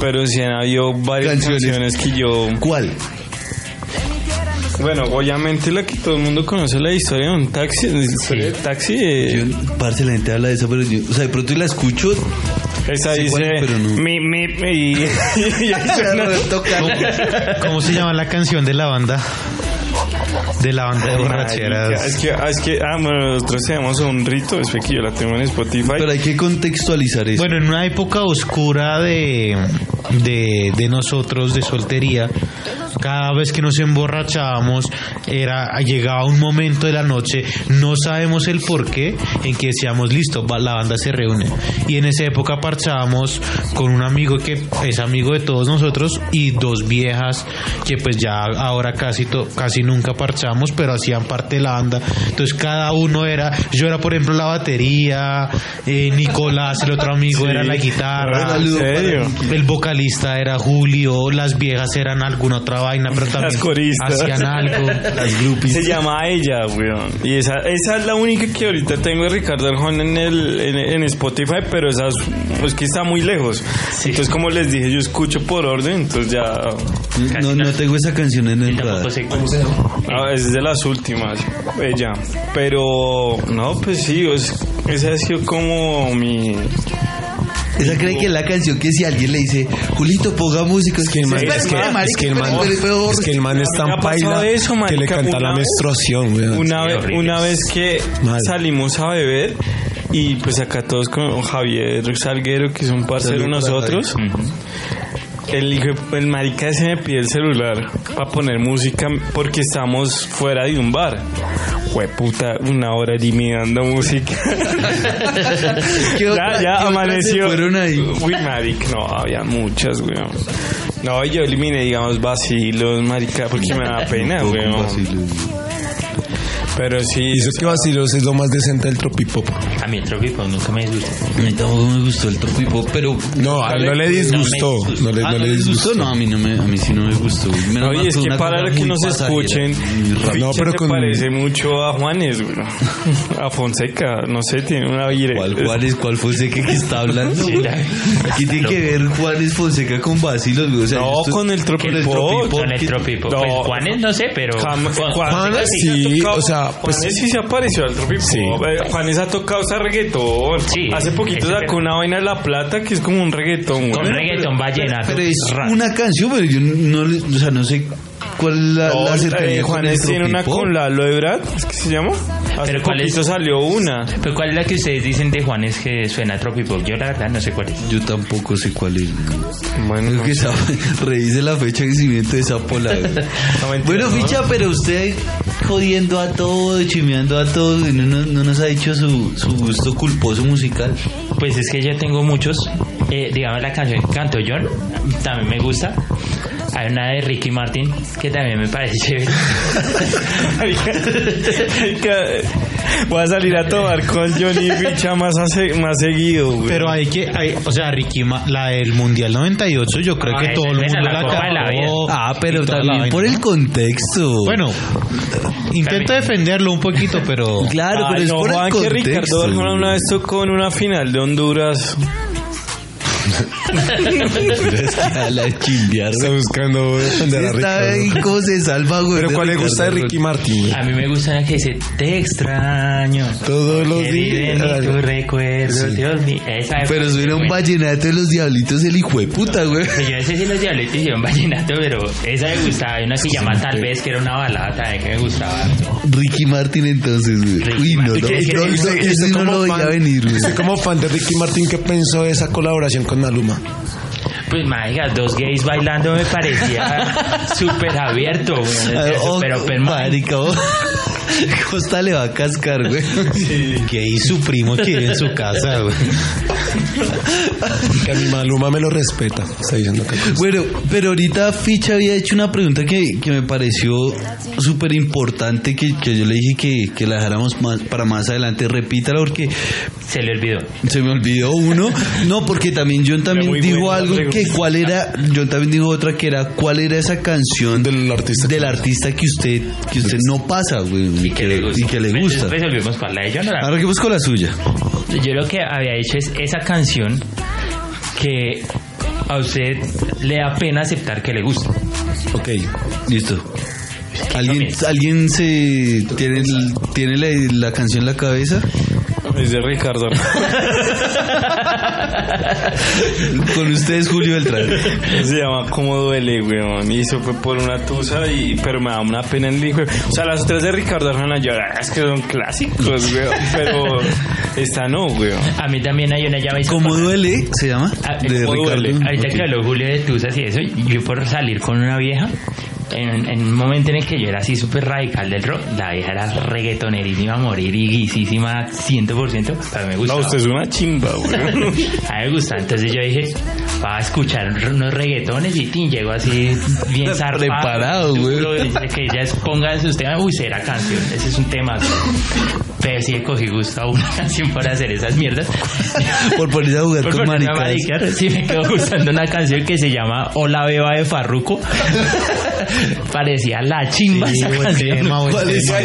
Pero sí han habido varias Canciones. canciones, que yo. ¿Cuál? Bueno, obviamente la que todo el mundo conoce la historia de un taxi. La historia del taxi. eh, Yo, parce, la gente habla de eso, pero yo, o sea, de pronto la escucho. Esa sí, dice. pero no. Mi, mi, mi, y, y ¿Cómo, cómo se llama la canción de la banda? De la banda de borracheras. Es que, ah, es que, ah, bueno, nosotros tenemos un rito, es que yo la tengo en Spotify. Pero hay que contextualizar eso. Bueno, en una época oscura de, de, de nosotros, de soltería, cada vez que nos emborrachábamos, era, llegaba un momento de la noche, no sabemos el por qué, en que decíamos, listo, la banda se reúne. Y en esa época parchábamos con un amigo que es amigo de todos nosotros y dos viejas que pues ya ahora casi, to- casi nunca parchamos, pero hacían parte de la banda. Entonces cada uno era, yo era por ejemplo la batería, eh, Nicolás, el otro amigo era la guitarra. ¿En serio? El vocalista era Julio, las viejas eran alguna otra vaina, pero también Las coristas. hacían algo. Las groupies. Se llama ella, weón. Y esa, esa es la única que ahorita tengo de Ricardo Arjona en, el, en, en Spotify, pero esa es, pues que está muy lejos. Entonces, como les dije, yo escucho por orden, entonces ya... No, no tengo esa canción en el radar. sé ah, es de las últimas, ella. Pero, no, pues sí, es, esa ha sido como mi... Esa cree que es la canción que si alguien le dice, Julito, ponga música. Es que el man, es que, es que el man, es que el man es A mí tan paila eso, que le canta la una vez- menstruación, weón. Una, vez, una vez que Mal. salimos a beber y pues acá todos con Javier Salguero, que es un parcero nosotros, el, hijo, el marica ese me pide el celular para poner música porque estamos fuera de un bar. Fue puta una hora eliminando música. ¿Qué ya, ya amaneció. fueron ahí? Uy, maric, no, había muchas, weón. No, yo eliminé, digamos, vacilos, marica, porque me da pena, weón. Pero sí. Y eso que vacilos es lo más decente del tropipop. A mí el tropipop nunca me gustó. A mí tampoco me gustó el tropipop, pero... No, a él no le disgustó. No le, Ah, no le disgustó. No, a mí, no me, a mí sí no me gustó. Menos y es que para los que nos escuchen. No, pero se con- parece mucho a Juanes, güey. A Fonseca, no sé, tiene una aire. ¿Cuál Juárez? ¿Cuál Fonseca que está hablando? Sí, la- ¿Qué tiene que ver Juárez Fonseca con vacilos? güey? O sea, No, con el tropipop. Con el ¿qué- tropipop. No. Pues Juanes no sé, pero. Juanes sí, o sea, pues- Juanes sí se apareció al tropipop. Sí. Eh, Juanes ha tocado hasta reggaetón. Sí, Hace poquito sacó una vaina de La Plata que es como un reggaetón, Con reggaetón vallenato. Pero es rap. una canción, pero yo no, o sea, no sé cuál es la, No, la eh, cercanía con Juanes tiene una con la Loebrat, ¿es que se llama? Hace Pero ¿cuál poquito es? salió una. Pero ¿cuál es la que ustedes dicen de Juanes que suena a tropipop? Yo la verdad no sé cuál es. Yo tampoco sé cuál es. Bueno, Es que esa- revise la fecha de vencimiento de esa pola. güey. mentira, bueno, ¿no? ficha, pero usted jodiendo a todo, chimeando a todo, y no, no- no nos ha dicho su, su gusto culposo musical. Pues es que yo tengo muchos. Eh, digamos la canción que John, también me gusta. Hay una de Ricky Martin que también me parece chévere. Voy a salir a tomar con Johnny Richa más, más seguido, güey. Pero hay que, hay, o sea, Ricky, Ma- la del Mundial 98, yo creo Ah, que todo el mundo la cantó. Ah, pero también por el contexto. Bueno, intento defenderlo un poquito, pero... claro, Ay, pero es no, por Juan, el que contexto. Ricardo Arjona una vez tocó en una final de Honduras. Es a la chimbear, Está buscando defender a Está ahí. ¿cómo se salva, güey? Pero ¿cuál le gusta de Ricky Martin? A mí me gusta la que dice Te extraño. Todos los vive días. mí tu recuerdo. Sí. Dios mío. Esa me Pero suena un buena. vallenato de los diablitos, el hijo de puta, güey. Pues yo no sé si los diabletos hicieron vallenato, pero esa me gustaba. Hay una que llama Tal vez, que era una balada también que me gustaba. Ricky Martin entonces, güey. Ricky Uy, no, no, ¿Qué- qué- no, no, qué- ese Usted no como lo veía fan- venir, güey. Usted como fan de Ricky Martin, ¿qué pensó de esa colaboración con Maluma? Pues, marica, dos gays bailando me parecía súper abierto. Ah, oh, pero, pero, marica, oh. Costa le va a cascar, güey. Que ahí su primo quiere en su casa, güey. Que a mi Maluma me lo respeta. Está diciendo que Bueno, pero ahorita Ficha había hecho una pregunta que, que me pareció súper importante, que, que yo le dije que, que la dejáramos más, para más adelante. Repítala porque se le olvidó. se me olvidó uno. No, porque también John también dijo algo que cuál era, John también dijo otra que era cuál era esa canción del artista. del artista que usted que usted no pasa, güey, Y que le gusta. y que le gusta. Después volvimos para la de John. Ahora que busco la suya. Yo lo que había hecho es esa canción que a usted le da pena aceptar que le gusta. Ok, listo. ¿Alguien? ¿alguien se tiene, tiene la, la canción en la cabeza? Es de Ricardo. Con ustedes, Julio Beltrán. Se llama Cómo duele, weón. Y eso fue por una tusa, y, pero me da una pena el hijo. O sea, las otras de Ricardo Arjona, yo, ah, es que son clásicos, weón. Pero esta no, weón. A mí también hay una llama y ¿Cómo duele? Se llama. Ah, De ¿cómo Ricardo. duele? Ahorita que habló Julio de Tuzas y eso, yo por salir con una vieja, en, en un momento en el que yo era así súper radical del rock, la vieja era reggaetonerísima a morir y guisísima 100%, pero me No, gustaba. usted es una chimba, weón. A mí me gusta, entonces yo dije, va a escuchar unos reggaetones y tin, llego así bien zarpado. Preparado, güey. Que ella ponga sus temas, uy, será canción, ese es un tema. Pero sí cogí gusto a una canción para hacer esas mierdas. Por ponerse a jugar Por con maricas. sí me quedó gustando una canción que se llama Hola Beba de Farruco. Parecía la chimba Sí,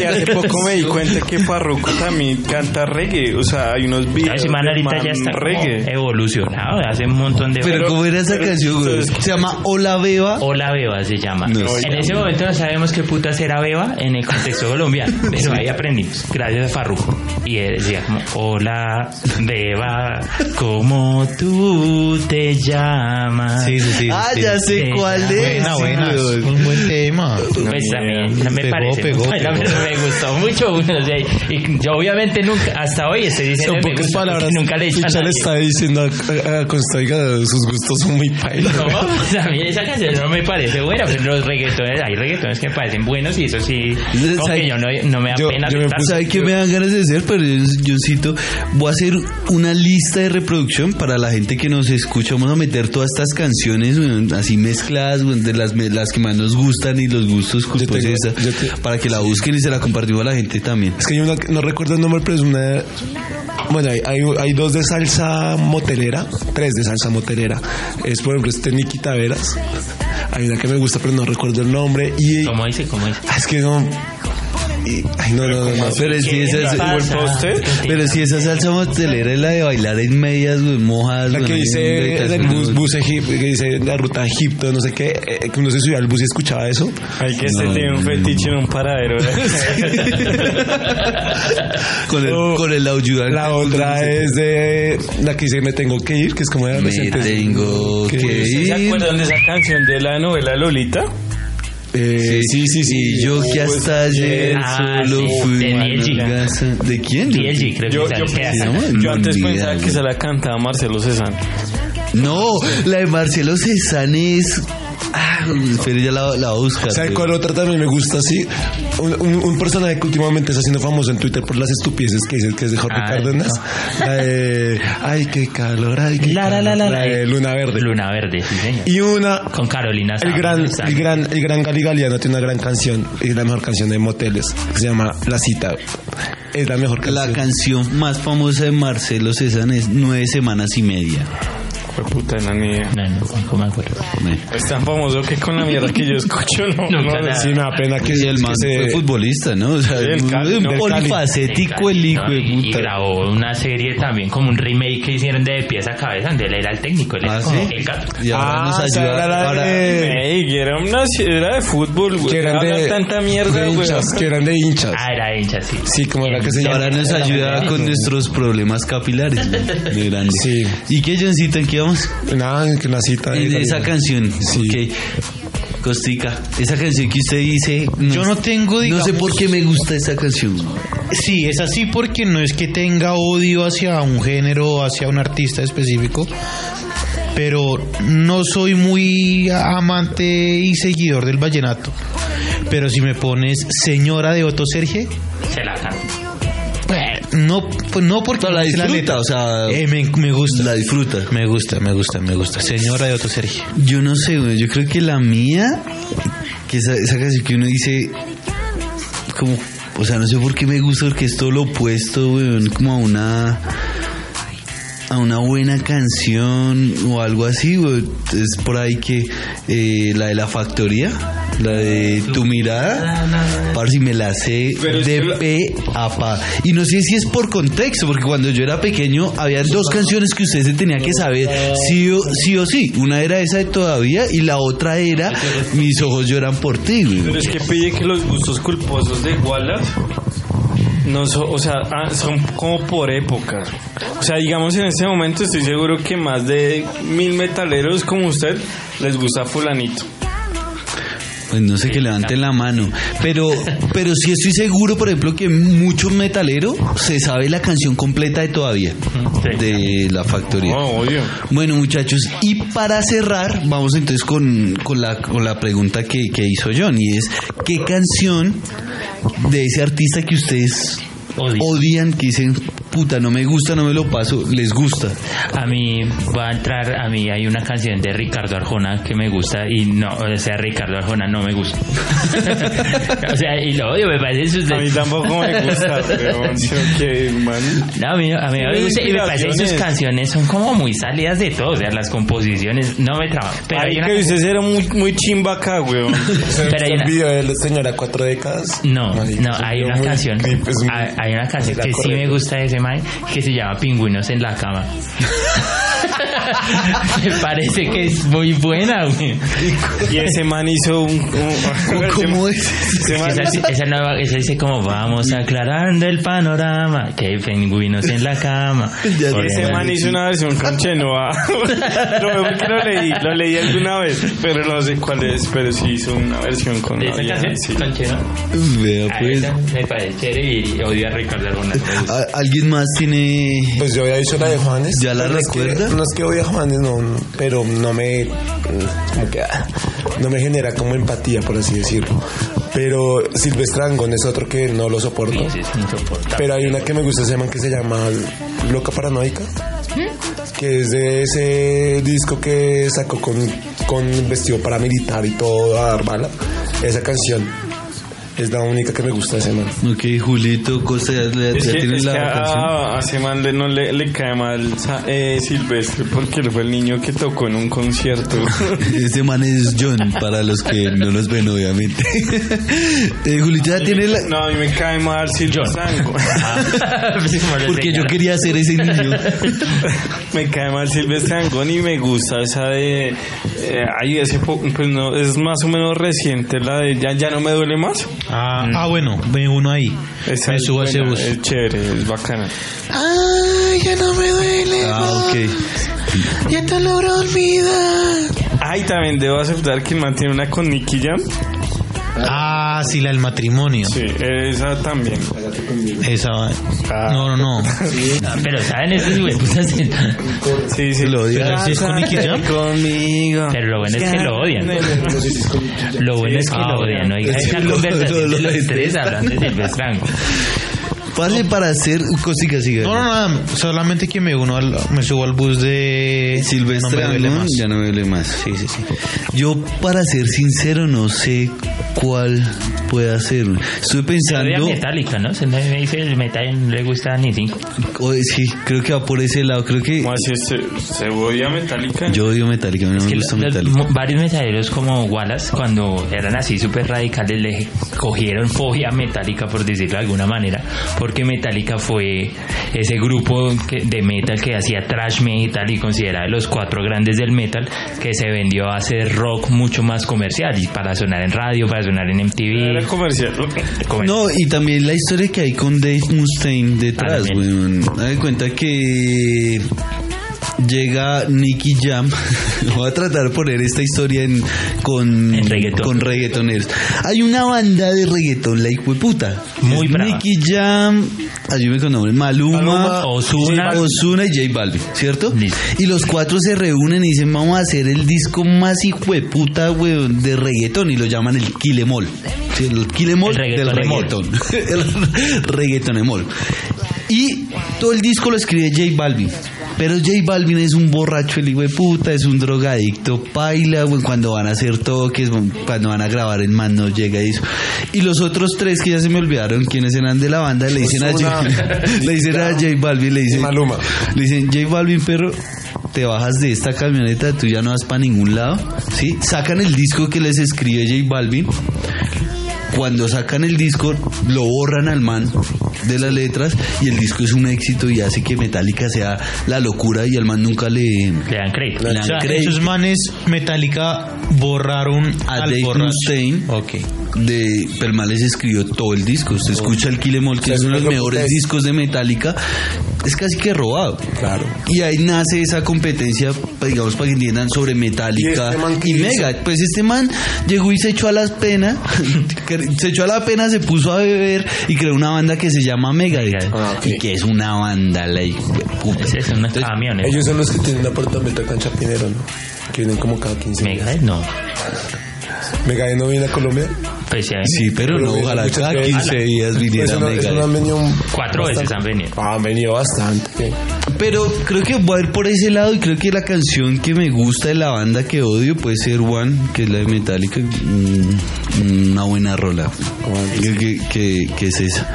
hace poco me di cuenta que Farruko también canta reggae. O sea, hay unos No, videos ahorita ya está reggae. evolucionado, hace un montón de... Pero, ¿cómo era esa pero canción, Se llama Hola Beba. Hola Beba se llama. No en ese momento no sabemos qué puta era Beba en el contexto colombiano, pero ahí aprendimos, gracias a Farruko. Y él decía como, hola Beba, ¿cómo tú te llamas? Sí, sí, sí. Ah, sí. ya sé cuál es. Buena, buena. Buen tema. Pues también no me Pegó, parece. pegó, pegó. me gustó mucho. o sea, y yo obviamente nunca, hasta hoy estoy diciendo Son que pocas palabras. nunca le he dicho a le está diciendo a, a, a Costa Rica, sus gustos son muy pailas. No, pues a mí esa canción no me parece buena, pero los reggaetones, hay reggaetones que me parecen buenos y eso sí, como ¿Sabe- que yo no, no me da yo- pena yo me. ¿Sabe qué me dan ganas de hacer? Pero yo, yo cito, voy a hacer una lista de reproducción para la gente que nos escucha. Vamos a meter todas estas canciones así mezcladas, de las, las que más nos gustan y los gustos culposos, tengo- esa, yo te- para que la busquen y se la compartimos a la gente también. Es que hay una, no recuerdo el nombre, pero es una... Bueno, hay, hay, hay dos de salsa motelera, tres de salsa motelera. Es, por ejemplo, este Nicky Taveras. Hay una que me gusta, pero no recuerdo el nombre. Y... ¿Cómo dice? ¿Cómo dice? Ah, es que no... y- ay, no, no, no. no. Pero si ¿Qué esa, pero si esa salsa motelera es la de bailar en medias, weón, mojadas. La que dice en el bus, bus Egip- que dice la ruta a Egipto, no sé qué, eh, que uno se subía al bus y escuchaba eso. Hay que este tiene un fetiche en un paradero. con el, Oh, con el ayudante. La otra es de la que dice Me tengo que ir, que es como de Me adolescentes. tengo que ¿Ustedes se ir. acuerdan de esa canción de la novela Lolita? Eh, sí, sí, sí. Y yo que hasta ayer Ah, solo sí, fui de a. ¿De quién? DLG, creo Yo, que yo, antes pensaba que se la cantaba Marcelo Cezanne. No, la de Marcelo Cezanne es... Ah, ya la, la voy a buscar. ¿Sabe pero- cuál otra también me gusta así? Un, un- un personaje que últimamente está haciendo famoso en Twitter por las estupideces que dice que es de Jorge Ah, Cárdenas. La de Ay, qué calor, ay, qué La, calor. la, La la. de Luna Verde. Luna Verde, sí, señor. Y una Con Carolina el gran, el gran, el gran Gali Galiano tiene una gran canción, es la mejor canción de moteles, que se llama La Cita. Es la mejor canción. La canción más famosa de Marcelo Cezanne es Nueve Semanas y Media. Fue puta, no, ni idea. No, no, ¿cómo me acuerdo? Es tan famoso que con la mierda que yo escucho, no. No, nada. Sí, me da pena que, Y el que man se- fue futbolista, ¿no? O sea, Sí, el es Cali, un ¿no? Polifacético el hijo No, de y, y puta. grabó una serie también, como un remake que hicieron de, de pies a cabeza, donde él era el técnico, él Ah, era como ¿sí? el gato. Y ahora Ah, nos ayuda. era la ahora- de- que era, una, era de fútbol, güey. que eran de, tanta mierda, de güey. hinchas, que eran de hinchas. Ah, era hincha, sí. Sí, como la que se ahora nos ayuda con nuestros problemas capilares. De grande. Sí. ¿Y qué, Johncito? ¿En qué vamos? Nada, que la cita. de En esa canción. Sí. Ok. Costica, esa canción que usted dice. Yo no tengo, No sé digamos- por qué me gusta esa canción. Sí, es así porque no es que tenga odio hacia un género o hacia un artista específico, pero no soy muy amante y seguidor del vallenato. Pero si me pones Señora de Otto Serge, Se la canta. No, pues no porque No, la disfruta, o sea, Eh, me, me gusta. La disfruta. Me gusta, me gusta, me gusta. Señora de Otto Serge. Yo no sé, güey. Yo creo que la mía, que esa, esa canción que uno dice, como, o sea, no sé por qué me gusta, porque es todo lo opuesto, güey, como a una, a una buena canción o algo así, güey. Es por ahí que eh, la de la factoría, la de tu mirada, par si me la sé Pero es de la- pe a pa. Y no sé si es por contexto, porque cuando yo era pequeño había dos canciones que usted se tenía que saber sí o sí. O sí. Una era esa de todavía y la otra era Mis ojos lloran por ti. güey. Pero es que pille que los gustos culposos de Wallace no son, o sea, ah, son como por épocas. O sea, digamos en este momento estoy seguro que más de mil metaleros como usted les gusta fulanito. Pues no sé que levanten la mano. Pero, pero sí estoy seguro, por ejemplo, que muchos metaleros se sabe la canción completa de todavía. De la factoría. Obvio. Bueno, muchachos, y para cerrar, vamos entonces con, con, la, con la pregunta que, que hizo John, y es, ¿qué canción de ese artista que ustedes Odian. odian, que dicen, puta, no me gusta, no me lo paso, les gusta? A mí va a entrar, a mí hay una canción de Ricardo Arjona que me gusta y no, o sea, Ricardo Arjona no me gusta. o sea, y lo odio, me parece sus... A mí tampoco me gusta, pero que, man, No, a mí, a mí me gusta y me parece que sus canciones son como muy salidas de todo, o sea, las composiciones no me traban. Pero hay Ay, una que usted era muy, muy chimba acá, weón. Pero hay el una- video de la señora cuatro décadas. No, no, hay una muy canción, creep, es muy- hay, hay una canción que sí me gusta de ese que se llama Pingüinos en la cama. Me parece que es muy buena, güey. Y ese man hizo un... un- ¿Cómo es? ese man- Esa, esa nueva, esa dice como vamos aclarando el panorama, que hay pingüinos en la cama. Ya Ese man hizo una versión con Chenoa. lo veo porque lo leí, lo leí alguna vez, pero no sé cuál es, pero sí hizo una versión con ¿De la esa vieja, canción? sí. Con Cheno. Vea Ah, pues. esa me parece chévere y odio a Ricardo Arjona. ¿A- ¿Alguien más tiene Pues yo había dicho la de Juanes. ¿Ya la pero no es que- recuerda? no es que odie a Juanes, no, no, pero no me, como que, no me genera como empatía, por así decirlo. Pero Silvestre Angón es otro que no lo soporto. Sí, es insoportable. Pero hay una que me gusta, se llama que se llama Loca Paranoica. Que es de ese disco que sacó con, con vestido paramilitar y todo a dar bala. Esa canción es la única que me gusta de ese man. Ok, Julito Costa, ya, ya Es que, tienes es la que canción. a, a ese man le, no le, le cae mal eh, Silvestre porque él fue el niño que tocó en un concierto. Este man es John, para los que no los ven, obviamente. Eh, Julito ya tiene la... No, a mí me cae mal Silvestre. Porque yo quería ser ese niño. me cae mal Silvestre Angón y me gusta esa de. eh, ay, ese po- pues no, es más o menos reciente, la de Ya, ya no me duele más. Ah, ah, bueno, ve uno ahí. Esa Me es subo a ese bus. Es chévere, es bacana. Ay, ya no me duele. Ah, ok. Ya te logro olvidar. Ay, también debo aceptar que el man tiene una con Nicky Jam. Ah, sí, la del matrimonio. Sí, esa también. Esa. No, no, no. Pero saben, esos hueputas. Sí, sí. Lo odia. Pero si es con Nicky Jam. Conmigo. Pero lo bueno es que lo odian. Lo bueno es que Ah, lo odian. Oiga, Sí, esa conversación de los tres hablando de Silvestre Angón. Parce, para hacer... Cosiga, siga. No, no, nada. Solamente que me uno al, me subo al bus de Silvestre no me duele más. ya no me duele más. Sí, sí, sí. Yo, para ser sincero, no sé cuál puede ser. Estuve pensando... Metallica, ¿no? Se me dice el metal no le gusta ni cinco. oh, sí, creo que va por ese lado. Creo que... ¿Cómo así se, se odia metálica? Yo odio Metallica, a mí no Es me que gusta mo- varios metaleros como Wallace, cuando eran así súper radicales, le cogieron fobia a Metallica, por decirlo de alguna manera, porque Metallica fue ese grupo que- de metal que hacía trash metal y consideraba de los cuatro grandes del metal, que se vendió a hacer rock mucho más comercial y para sonar en radio, para sonar en Era MTV. comercial. comercial. No, y también la historia que hay con Dave Mustaine detrás, Ah, de cuenta que llega Nicky Jam. Voy a tratar de poner esta historia en, con, con reggaetoneros. Hay una banda de reggaetón, la puta. Muy Es brava. Nicky Jam, ayúdame con nombre, Maluma, Maluma, Ozuna. Ozuna y J Balvin, ¿cierto? Listo. Y los cuatro se reúnen y dicen, vamos a hacer el disco más hijo de puta, weón, de reggaetón. Y lo llaman el Kilemol. Sí, el Kilemol El del reggaetón. el reggaetonemol. Y todo el disco lo escribe J Balvin. Pero J Balvin es un borracho, el hijo de puta, es un drogadicto, paila, cuando van a hacer toques, cuando van a grabar, el man no llega y eso. Y los otros tres que ya se me olvidaron quiénes eran de la banda, le dicen a J, le dicen a J Balvin, le dicen, Maluma. le dicen, J Balvin, pero te bajas de esta camioneta, tú ya no vas para ningún lado, ¿sí? Sacan el disco que les escribe J Balvin, cuando sacan el disco lo borran al man de las letras y el disco es un éxito y hace que Metallica sea la locura y al man nunca le Le dan crédito. Le dan O sea, crédito. esos manes Metallica borraron a al Dave. Mustaine Ok. De pero el man les escribió todo el disco usted escucha el Kill Em All, que O sea, es uno de los una mejores discos de Metallica es casi que robado Claro. y ahí nace esa competencia digamos para que entiendan sobre Metallica ¿Y este y hizo? Mega pues este man llegó y se echó a las penas se echó a la pena se puso a beber y creó una banda que se llama Megadeth Megadeth. Ah, y que es una banda la es unos camiones. Ellos son los que tienen un apartamento acá en Chapinero, ¿no? Que vienen como cada 15 días. Megadeth no. Megadeth no viene a Colombia. Pues ya Sí, pero no, vienen ojalá muchas cada veces. 15 días viniera Eso no, eso no Megadeth. han venido cuatro bastante. veces han venido. Ah, han venido bastante. Pero creo que voy a ir por ese lado y creo que la canción que me gusta de la banda que odio puede ser One, que es la de Metallica. mm, Una buena rola. Creo que, que- que es esa.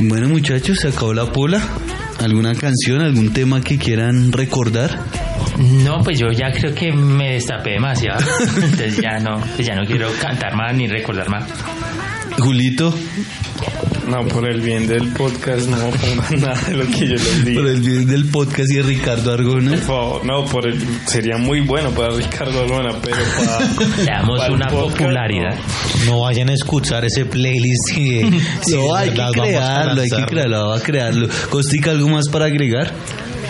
Bueno, muchachos, se acabó la pola. ¿Alguna canción, algún tema que quieran recordar? No, pues yo ya creo que me destapé demasiado. Entonces ya no, pues ya no quiero cantar más ni recordar más. Julito, No, por el bien del podcast no pongan nada de lo que yo les digo. por el bien del podcast y de Ricardo Argona. Por favor, no, por el, sería muy bueno para Ricardo Luna, pero para... Le damos para una podcast, popularidad. No vayan a escuchar ese playlist. y, No, de hay que crearlo, hay que crearlo, va a crearlo. Costica, ¿algo más para agregar?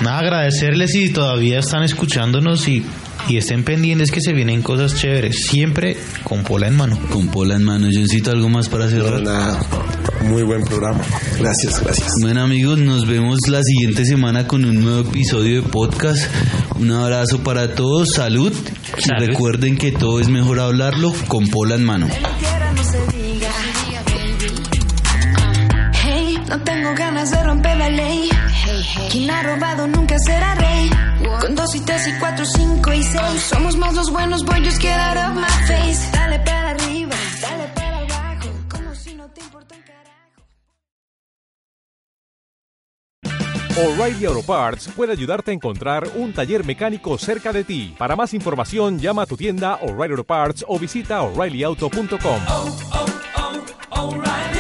Nada, agradecerles si todavía están escuchándonos y, y estén pendientes que se vienen cosas chéveres. Siempre con pola en mano. Con Pola en mano, yo necesito algo más para No, cerrar. nada, muy buen programa. Gracias, gracias. Bueno amigos, nos vemos la siguiente semana con un nuevo episodio de podcast. Un abrazo para todos, salud. Y Salud. recuerden que todo es mejor hablarlo con Pola en mano. tierra no se diga. Hey, no tengo ganas de romper la ley. Quien ha robado nunca será rey. Con dos y tres y cuatro, cinco y seis. Somos más los buenos boys, just get out of my face. Dale para arriba, dale para abajo. Como si no te importa un carajo. O'Reilly Auto Parts puede ayudarte a encontrar un taller mecánico cerca de ti. Para más información, llama a tu tienda O'Reilly Auto Parts o visita o'ReillyAuto.com. Oh, oh, oh, O'Reilly